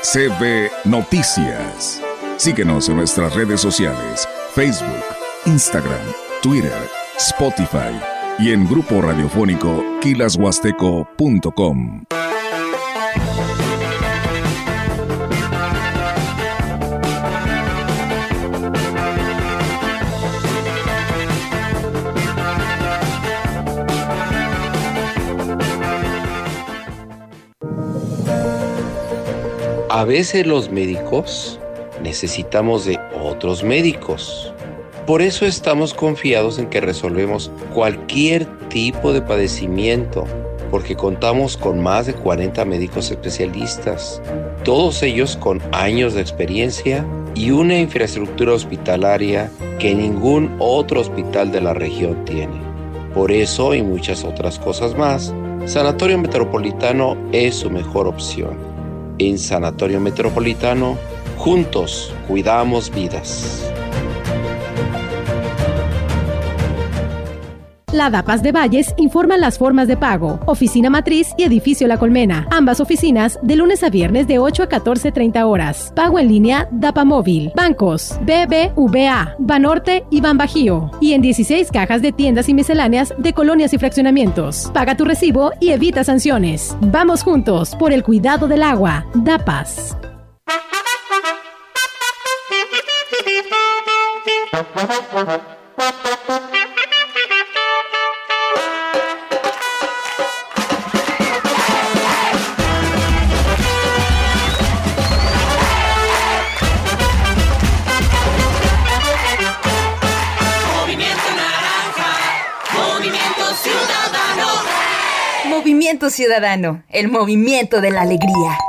CB Noticias. Síguenos en nuestras redes sociales Facebook, Instagram, Twitter, Spotify y en grupo radiofónico kilashuasteco.com. A veces los médicos necesitamos de otros médicos. Por eso estamos confiados en que resolvemos cualquier tipo de padecimiento, porque contamos con más de 40 médicos especialistas, todos ellos con años de experiencia y una infraestructura hospitalaria que ningún otro hospital de la región tiene. Por eso y muchas otras cosas más, Sanatorio Metropolitano es su mejor opción. En Sanatorio Metropolitano Juntos cuidamos vidas. La DAPAS de Valles informa las formas de pago, oficina matriz y edificio La Colmena. Ambas oficinas de lunes a viernes de 8 a 14.30 horas. Pago en línea DAPA Móvil. Bancos BBVA, Banorte y Banbajío. Y en 16 cajas de tiendas y misceláneas de colonias y fraccionamientos. Paga tu recibo y evita sanciones. Vamos juntos por el cuidado del agua. DAPAS. Ciudadano. El movimiento de la alegría.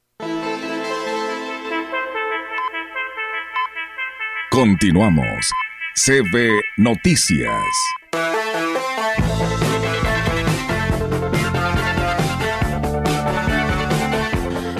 Continuamos. CB Noticias.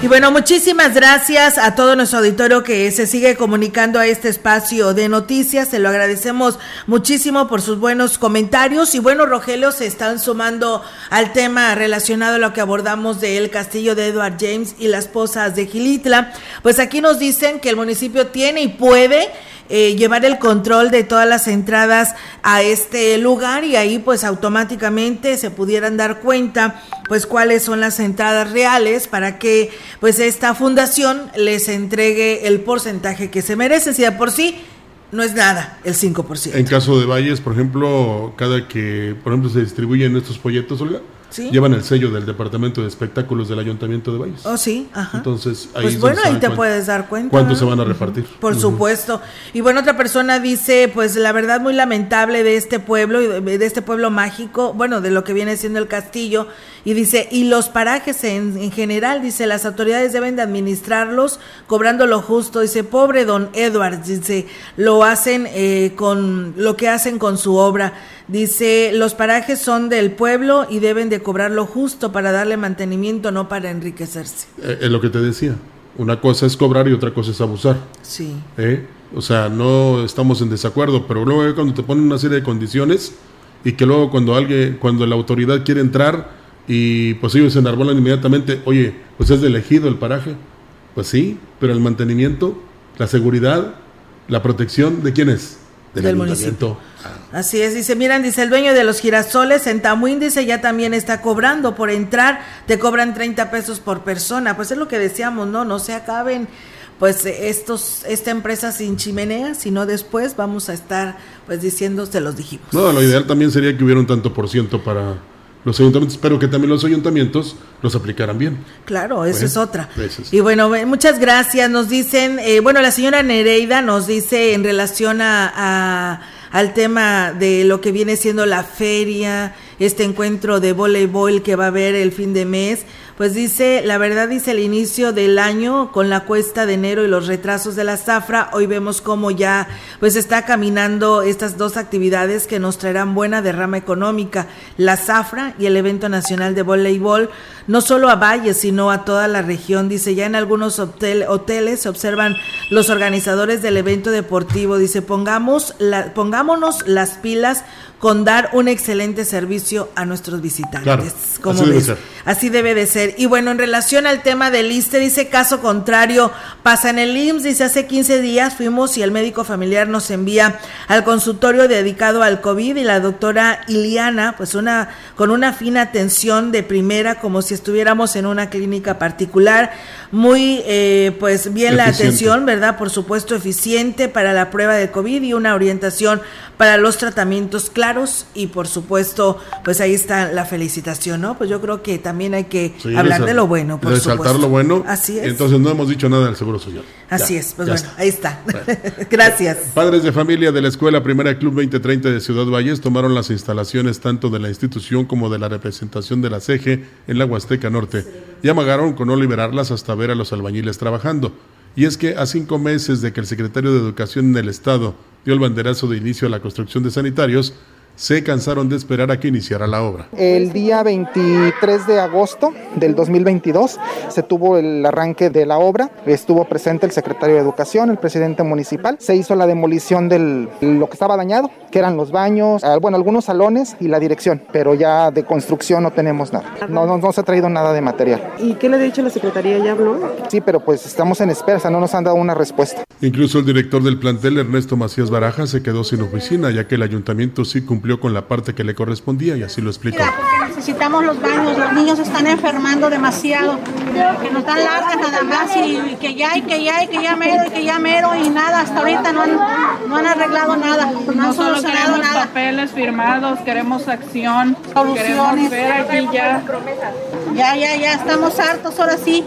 Y bueno, muchísimas gracias a todo nuestro auditorio que se sigue comunicando a este espacio de noticias. Se lo agradecemos muchísimo por sus buenos comentarios. Y bueno, Rogelio, se están sumando al tema relacionado a lo que abordamos del castillo de Edward James y las posas de Gilitla. Pues aquí nos dicen que el municipio tiene y puede eh, llevar el control de todas las entradas a este lugar y ahí pues automáticamente se pudieran dar cuenta pues cuáles son las entradas reales para que pues esta fundación les entregue el porcentaje que se merece, si de por sí no es nada el 5%. En caso de Valles, por ejemplo, cada que, por ejemplo, se distribuyen estos folletos, Olga, llevan el sello del Departamento de Espectáculos del Ayuntamiento de Valles. Oh, sí, ajá. Entonces, ahí pues es bueno, ahí te puedes dar cuenta. ¿Cuántos se van a repartir? Por supuesto. Y bueno, otra persona dice, pues la verdad muy lamentable de este pueblo, y de este pueblo mágico, bueno, de lo que viene siendo el castillo, y dice, y los parajes en, en general, dice, las autoridades deben de administrarlos cobrando lo justo, dice, pobre don Edward, dice, lo hacen eh, con lo que hacen con su obra. Dice, los parajes son del pueblo y deben de cobrar lo justo para darle mantenimiento, no para enriquecerse. Eh, es lo que te decía. Una cosa es cobrar y otra cosa es abusar. Sí. ¿eh? O sea, no estamos en desacuerdo, pero luego cuando te ponen una serie de condiciones y que luego cuando alguien, cuando la autoridad quiere entrar y pues ellos se enarbolan inmediatamente, oye, pues es de elegido el paraje. Pues sí, pero el mantenimiento, la seguridad, la protección, ¿de quién es? Del, Del ayuntamiento. Así es, dice, miran, dice el dueño de los girasoles en Tamuín, dice, ya también está cobrando por entrar, te cobran 30 pesos por persona, pues es lo que decíamos, no, no se acaben pues estos, esta empresa sin chimenea, sino después vamos a estar pues diciendo, se los dijimos. No, lo ideal también sería que hubiera un tanto por ciento para los ayuntamientos, pero que también los ayuntamientos los aplicaran bien. Claro, eso Bueno, es otra. Y bueno, muchas gracias. Nos dicen, eh, bueno, la señora Nereida nos dice en relación a, a- al tema de lo que viene siendo la feria, este encuentro de voleibol que va a haber el fin de mes. Pues dice, la verdad dice el inicio del año con la cuesta de enero y los retrasos de la zafra, hoy vemos cómo ya pues está caminando estas dos actividades que nos traerán buena derrama económica, la zafra y el evento nacional de voleibol, no solo a Valle, sino a toda la región. Dice, ya en algunos hotel- hoteles se observan los organizadores del evento deportivo, dice, pongamos la, pongámonos las pilas con dar un excelente servicio a nuestros visitantes. Claro, ¿Cómo así debe ser. Así debe de ser. Y bueno, en relación al tema del ISTE, dice caso contrario, pasa en el IMSS, dice hace 15 días fuimos y el médico familiar nos envía al consultorio dedicado al COVID y la doctora Iliana, pues una, con una fina atención de primera, como si estuviéramos en una clínica particular, muy, eh, pues bien la atención, ¿verdad? Por supuesto, eficiente para la prueba de COVID y una orientación para los tratamientos claros y por supuesto, pues ahí está la felicitación, ¿no? Pues yo creo que también hay que Sí, hablar de lo bueno, por resaltar supuesto. lo bueno. Así es. Entonces no hemos dicho nada del Seguro Social. Así Ya, es, pues bueno, está. ahí está. (laughs) Gracias. Padres de familia de la Escuela Primera Club 2030 de Ciudad Valles tomaron las instalaciones tanto de la institución como de la representación de la CEGE en la Huasteca Norte y amagaron con no liberarlas hasta ver a los albañiles trabajando. Y es que a cinco meses de que el secretario de Educación en el Estado dio el banderazo de inicio a la construcción de sanitarios, se cansaron de esperar a que iniciara la obra. El día 23 de agosto del 2022 se tuvo el arranque de la obra. Estuvo presente el secretario de Educación, el presidente municipal. Se hizo la demolición de lo que estaba dañado, que eran los baños, bueno, algunos salones y la dirección, pero ya de construcción no tenemos nada. No, no, no se ha traído nada de material. ¿Y qué le ha dicho la secretaría? ¿Ya habló? Sí, pero pues estamos en espera, o sea, no nos han dado una respuesta. Incluso el director del plantel, Ernesto Macías Baraja, se quedó sin oficina, ya que el ayuntamiento sí cumplió con la parte que le correspondía y así lo explicó. porque necesitamos los baños, los niños están enfermando demasiado, que nos dan largas nada más y, y que ya, y que ya, y que ya mero, y que ya mero, y nada, hasta ahorita no han, no han arreglado nada, no, han No solo solucionado queremos nada. papeles firmados, queremos acción, Soluciones. queremos ver aquí ya. Ya, ya, ya, estamos hartos ahora sí,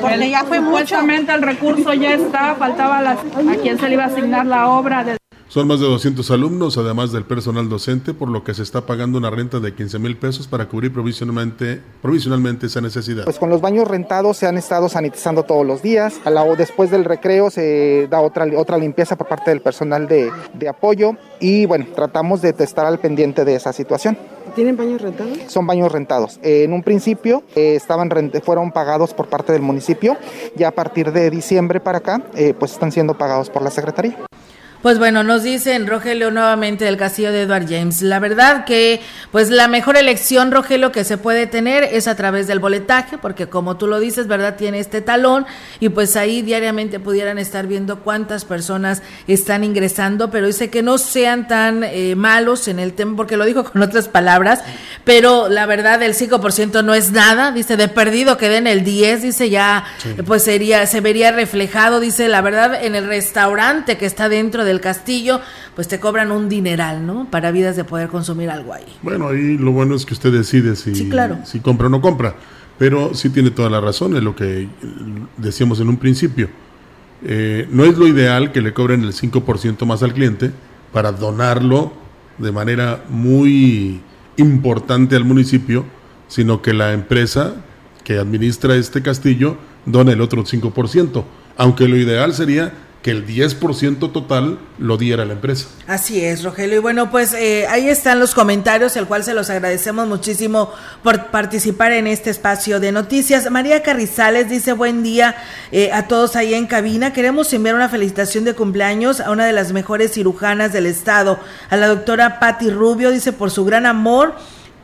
porque El- ya fue mucho. Supuestamente el recurso ya está, faltaba las, a quién se le iba a asignar la obra. de- Son más de 200 alumnos, además del personal docente, por lo que se está pagando una renta de 15 mil pesos para cubrir provisionalmente, provisionalmente esa necesidad. Pues con los baños rentados se han estado sanitizando todos los días. A la, o después del recreo se da otra, otra limpieza por parte del personal de, de apoyo y bueno, tratamos de estar al pendiente de esa situación. ¿Tienen baños rentados? Son baños rentados. Eh, en un principio eh, estaban rent- fueron pagados por parte del municipio y a partir de diciembre para acá eh, pues están siendo pagados por la Secretaría. Pues bueno, nos dicen Rogelio nuevamente del castillo de Edward James. La verdad que pues la mejor elección, Rogelio, que se puede tener es a través del boletaje, porque como tú lo dices, ¿verdad? Tiene este talón y pues ahí diariamente pudieran estar viendo cuántas personas están ingresando, pero dice que no sean tan eh, malos en el tema, porque lo dijo con otras palabras, pero la verdad el 5% no es nada, dice, de perdido que den el 10, dice ya, Sí. pues sería, se vería reflejado, dice, la verdad, en el restaurante que está dentro del castillo, pues te cobran un dineral, ¿no? Para vidas de poder consumir algo ahí. Bueno, ahí lo bueno es que usted decide si, si compra o no compra. Pero sí tiene toda la razón en lo que decíamos en un principio. Eh, no es lo ideal que le cobren el 5% más al cliente para donarlo de manera muy importante al municipio, sino que la empresa que administra este castillo dona el otro 5%, aunque lo ideal sería que el 10% total lo diera la empresa. Así es, Rogelio. Y bueno, pues eh, ahí están los comentarios, el cual se los agradecemos muchísimo por participar en este espacio de noticias. María Carrizales dice buen día eh, a todos ahí en cabina. Queremos enviar una felicitación de cumpleaños a una de las mejores cirujanas del estado, a la doctora Patti Rubio, dice por su gran amor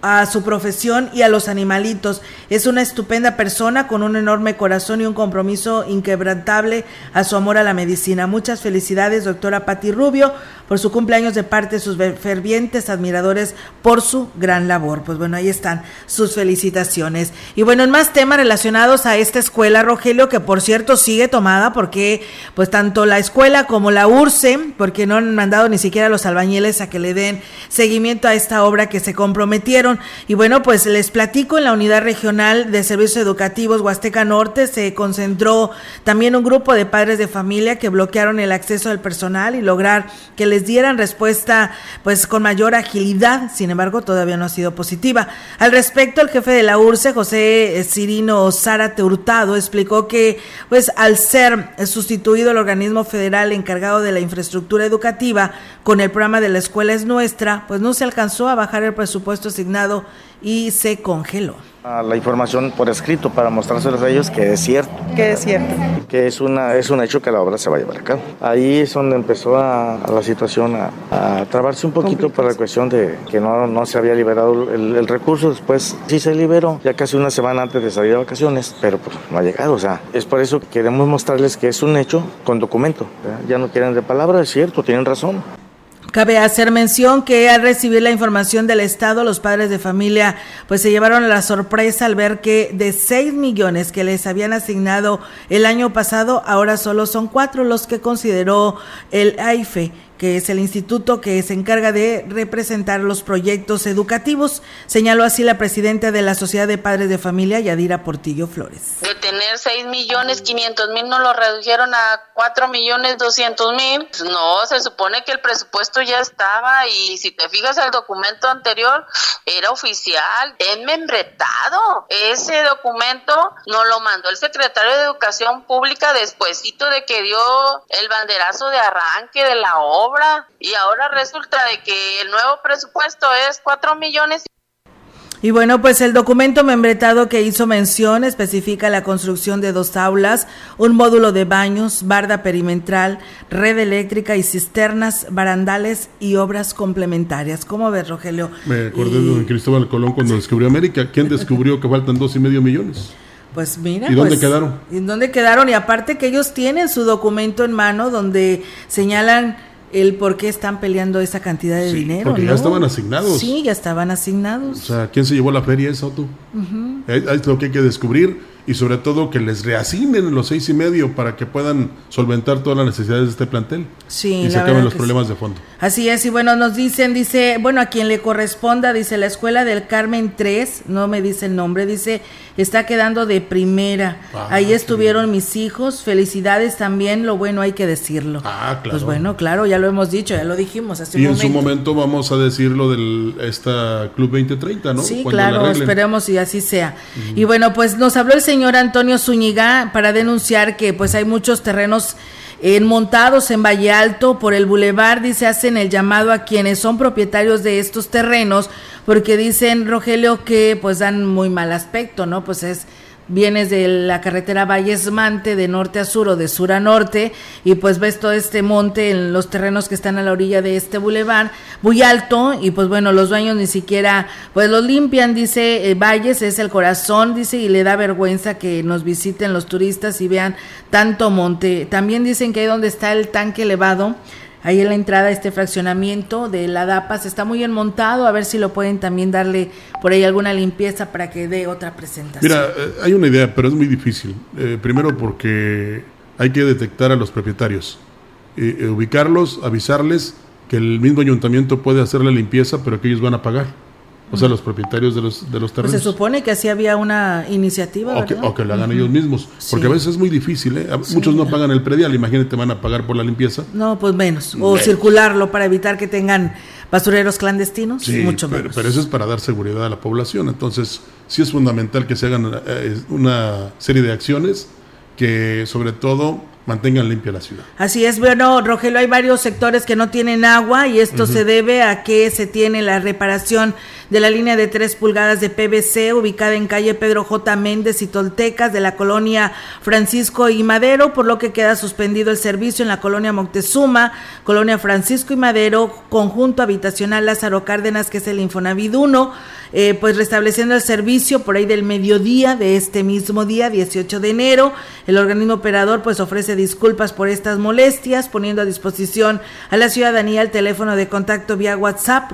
a su profesión y a los animalitos. Es una estupenda persona con un enorme corazón y un compromiso inquebrantable a su amor a la medicina. Muchas felicidades, doctora Patti Rubio, por su cumpleaños de parte de sus fervientes admiradores por su gran labor. Pues bueno, ahí están sus felicitaciones. Y bueno, en más temas relacionados a esta escuela, Rogelio, que por cierto sigue tomada porque pues tanto la escuela como la URCE, porque no han mandado ni siquiera a los albañiles a que le den seguimiento a esta obra que se comprometieron y bueno, pues les platico, en la Unidad Regional de Servicios Educativos Huasteca Norte se concentró también un grupo de padres de familia que bloquearon el acceso del personal y lograr que les dieran respuesta pues con mayor agilidad. Sin embargo, todavía no ha sido positiva. Al respecto, el jefe de la URCE, José Cirino Zárate Hurtado, explicó que pues al ser sustituido el organismo federal encargado de la infraestructura educativa con el programa de la escuela es nuestra, pues no se alcanzó a bajar el presupuesto asignado y se congeló. La información por escrito para mostrárselos a ellos que es cierto. Que es cierto. Que es, una, es un hecho que la obra se va a llevar a cabo. Ahí es donde empezó a, la situación a, a, trabarse un poquito por la cuestión de que no, no se había liberado el, recurso. Después sí se liberó, ya casi una semana antes de salir de vacaciones, pero pues no ha llegado. O sea, es por eso que queremos mostrarles que es un hecho con documento. Ya no quieren de palabra, es cierto, tienen razón. Cabe hacer mención que al recibir la información del Estado, los padres de familia pues se llevaron la sorpresa al ver que de 6 millones que les habían asignado el año pasado, ahora solo son cuatro los que consideró el AIFE que es el instituto que se encarga de representar los proyectos educativos, señaló así la presidenta de la Sociedad de Padres de Familia, Yadira Portillo Flores. De tener 6 millones 500 mil, nos lo redujeron a 4 millones 200 mil. No, se supone que el presupuesto ya estaba y si te fijas el documento anterior, era oficial, es membretado. Ese documento nos lo mandó el secretario de Educación Pública despuesito de que dio el banderazo de arranque de la obra y ahora resulta de que el nuevo presupuesto es 4 millones. Y bueno, pues el documento membretado que hizo mención especifica la construcción de dos aulas, un módulo de baños, barda perimetral, red eléctrica y cisternas, barandales y obras complementarias. ¿Cómo ves, Rogelio? Me acordé de Cristóbal Colón cuando descubrió América. ¿Quién descubrió que faltan dos y medio millones? Pues mira. ¿Y dónde pues, quedaron? ¿Y dónde quedaron? Y aparte que ellos tienen su documento en mano donde señalan el por qué están peleando esa cantidad de dinero. Porque ya estaban asignados. Sí, ya estaban asignados. O sea, ¿quién se llevó la feria esa, tú? Es lo que hay que descubrir y sobre todo que les reasignen los seis y medio para que puedan solventar todas las necesidades de este plantel sí, y se acaben los problemas de fondo. Así es, y bueno, nos dicen, dice, bueno, a quien le corresponda, dice la escuela del Carmen 3, no me dice el nombre, dice, está quedando de primera. Ah, Ahí estuvieron mis hijos, felicidades también, lo bueno hay que decirlo. Ah, claro. Pues bueno, claro, ya lo hemos dicho, ya lo dijimos hace y un momento. en su momento vamos a decirlo del esta Club 2030, ¿no? Sí, claro, esperemos y así sea. Y bueno, pues nos habló el señor señor Antonio Zúñiga para denunciar que pues hay muchos terrenos montados en Valle Alto por el bulevar, dice, hacen el llamado a quienes son propietarios de estos terrenos, porque dicen, Rogelio, que pues dan muy mal aspecto, ¿no? Pues es vienes de la carretera Valles Mante de norte a sur o de sur a norte y pues ves todo este monte en los terrenos que están a la orilla de este bulevar muy alto y pues bueno los dueños ni siquiera pues los limpian dice eh, Valles es el corazón dice y le da vergüenza que nos visiten los turistas y vean tanto monte. También dicen que ahí donde está el tanque elevado ahí en la entrada este fraccionamiento de la DAPAS está muy enmontado, a ver si lo pueden también darle por ahí alguna limpieza para que dé otra presentación. Mira, eh, hay una idea, pero es muy difícil. Eh, primero porque hay que detectar a los propietarios. eh, ubicarlos, avisarles que el mismo ayuntamiento puede hacer la limpieza, pero que ellos van a pagar. O sea, los propietarios de los, de los Pues terrenos. se supone que así había una iniciativa, O que, o que lo hagan ellos mismos. Porque Sí. a veces es muy difícil, ¿eh? Sí. Muchos no pagan el predial, imagínate, van a pagar por la limpieza. No, pues menos. O Menos. circularlo para evitar que tengan basureros clandestinos, Sí, mucho pero, menos. pero eso es para dar seguridad a la población. Entonces, sí es fundamental que se hagan eh, una serie de acciones que, sobre todo, mantengan limpia la ciudad. Así es, bueno, Rogelio, hay varios sectores que no tienen agua y esto se debe a que se tiene la reparación de la línea de 3 pulgadas de PVC ubicada en calle Pedro J. Méndez y Toltecas de la colonia Francisco y Madero, por lo que queda suspendido el servicio en la colonia Moctezuma, colonia Francisco y Madero, conjunto habitacional Lázaro Cárdenas, que es el Infonavit 1, eh, pues restableciendo el servicio por ahí del mediodía de este mismo día, 18 de enero. El organismo operador pues ofrece disculpas por estas molestias, poniendo a disposición a la ciudadanía el teléfono de contacto vía WhatsApp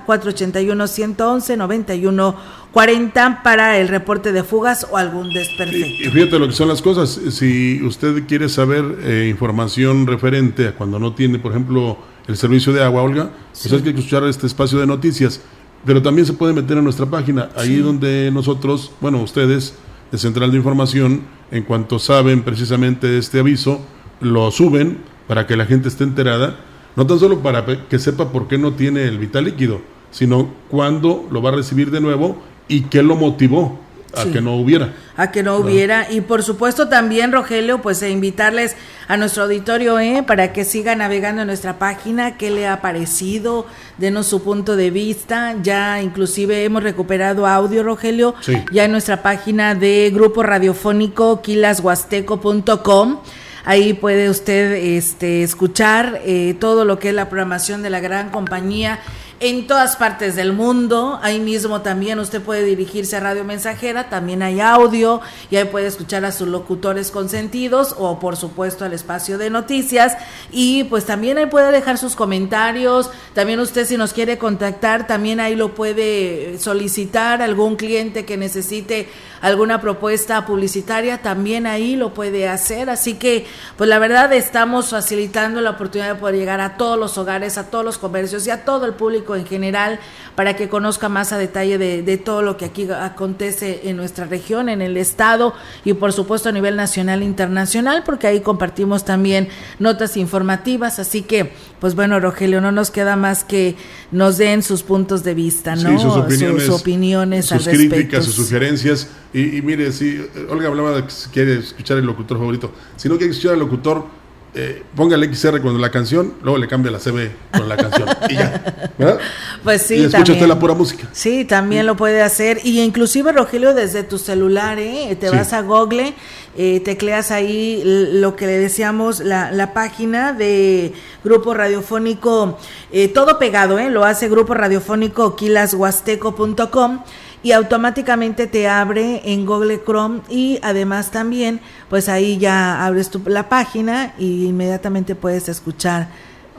481-111-9140 para el reporte de fugas o algún desperfecto. Y fíjate lo que son las cosas. Si usted quiere saber eh, información referente a cuando no tiene, por ejemplo, el servicio de agua, Olga, pues hay que escuchar este espacio de noticias. Pero también se puede meter en nuestra página, ahí Sí. donde nosotros, bueno, ustedes de Central de Información, en cuanto saben precisamente de este aviso, lo suben para que la gente esté enterada, no tan solo para que sepa por qué no tiene el vital líquido, sino cuándo lo va a recibir de nuevo y qué lo motivó a Sí. que no hubiera. a que no hubiera y por supuesto también Rogelio pues e invitarles a nuestro auditorio ¿eh? para que siga navegando en nuestra página qué le ha parecido denos su punto de vista ya inclusive hemos recuperado audio Rogelio Sí. ya en nuestra página de grupo radiofónico quilashuasteco.com Ahí puede usted este, escuchar eh, todo lo que es la programación de la gran compañía en todas partes del mundo. Ahí mismo también usted puede dirigirse a Radio Mensajera, también hay audio y ahí puede escuchar a sus locutores consentidos o por supuesto al espacio de noticias y pues también ahí puede dejar sus comentarios. También usted si nos quiere contactar, también ahí lo puede solicitar algún cliente que necesite alguna propuesta publicitaria, también ahí lo puede hacer. Así que, pues la verdad estamos facilitando la oportunidad de poder llegar a todos los hogares, a todos los comercios y a todo el público en general para que conozca más a detalle de, de todo lo que aquí acontece en nuestra región, en el estado y por supuesto a nivel nacional e internacional, porque ahí compartimos también notas informativas. Así que, pues bueno, Rogelio, no nos queda más que nos den sus puntos de vista, ¿no? Sí, sus opiniones, sus opiniones sus al respecto. críticas, sus sugerencias. Y, y mire, si Olga hablaba de que quiere escuchar el locutor favorito, si no quiere escuchar al locutor, eh, póngale XR cuando la canción, luego le cambia la CB con la canción y ya. ¿verdad? (laughs) Pues sí, y escucha también. usted la pura música. Sí, también lo puede hacer. Y inclusive, Rogelio, desde tu celular, ¿eh? te Sí. vas a Google, eh, tecleas ahí lo que le decíamos, la, la página de Grupo Radiofónico, eh, todo pegado, ¿eh? lo hace Grupo Radiofónico quilashuasteco.com y automáticamente te abre en Google Chrome y además también, pues ahí ya abres tu, la página y inmediatamente puedes escuchar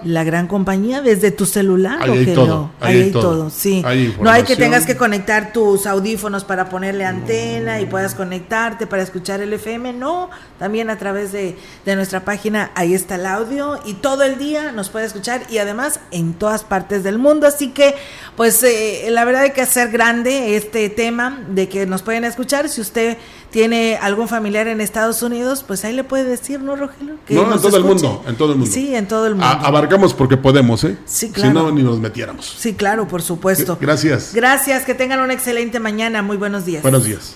la gran compañía desde tu celular. Ahí hay todo, ahí Ahí hay todo. todo, sí. Hay no hay que tengas que conectar tus audífonos para ponerle antena y puedas conectarte para escuchar el FM. No, también a través de, de nuestra página ahí está el audio y todo el día nos puede escuchar y además en todas partes del mundo. Así que, pues eh, la verdad hay que hacer grande este tema de que nos pueden escuchar. Si usted tiene algún familiar en Estados Unidos, pues ahí le puede decir, ¿no, Rogelio? Que No, en todo el mundo, en todo el mundo. Sí, en todo el mundo. A- abarcamos porque podemos, ¿eh? Sí, Si claro. no, ni nos metiéramos. Sí, claro, por supuesto. Gracias. Gracias, que tengan una excelente mañana. Muy buenos días. Buenos días.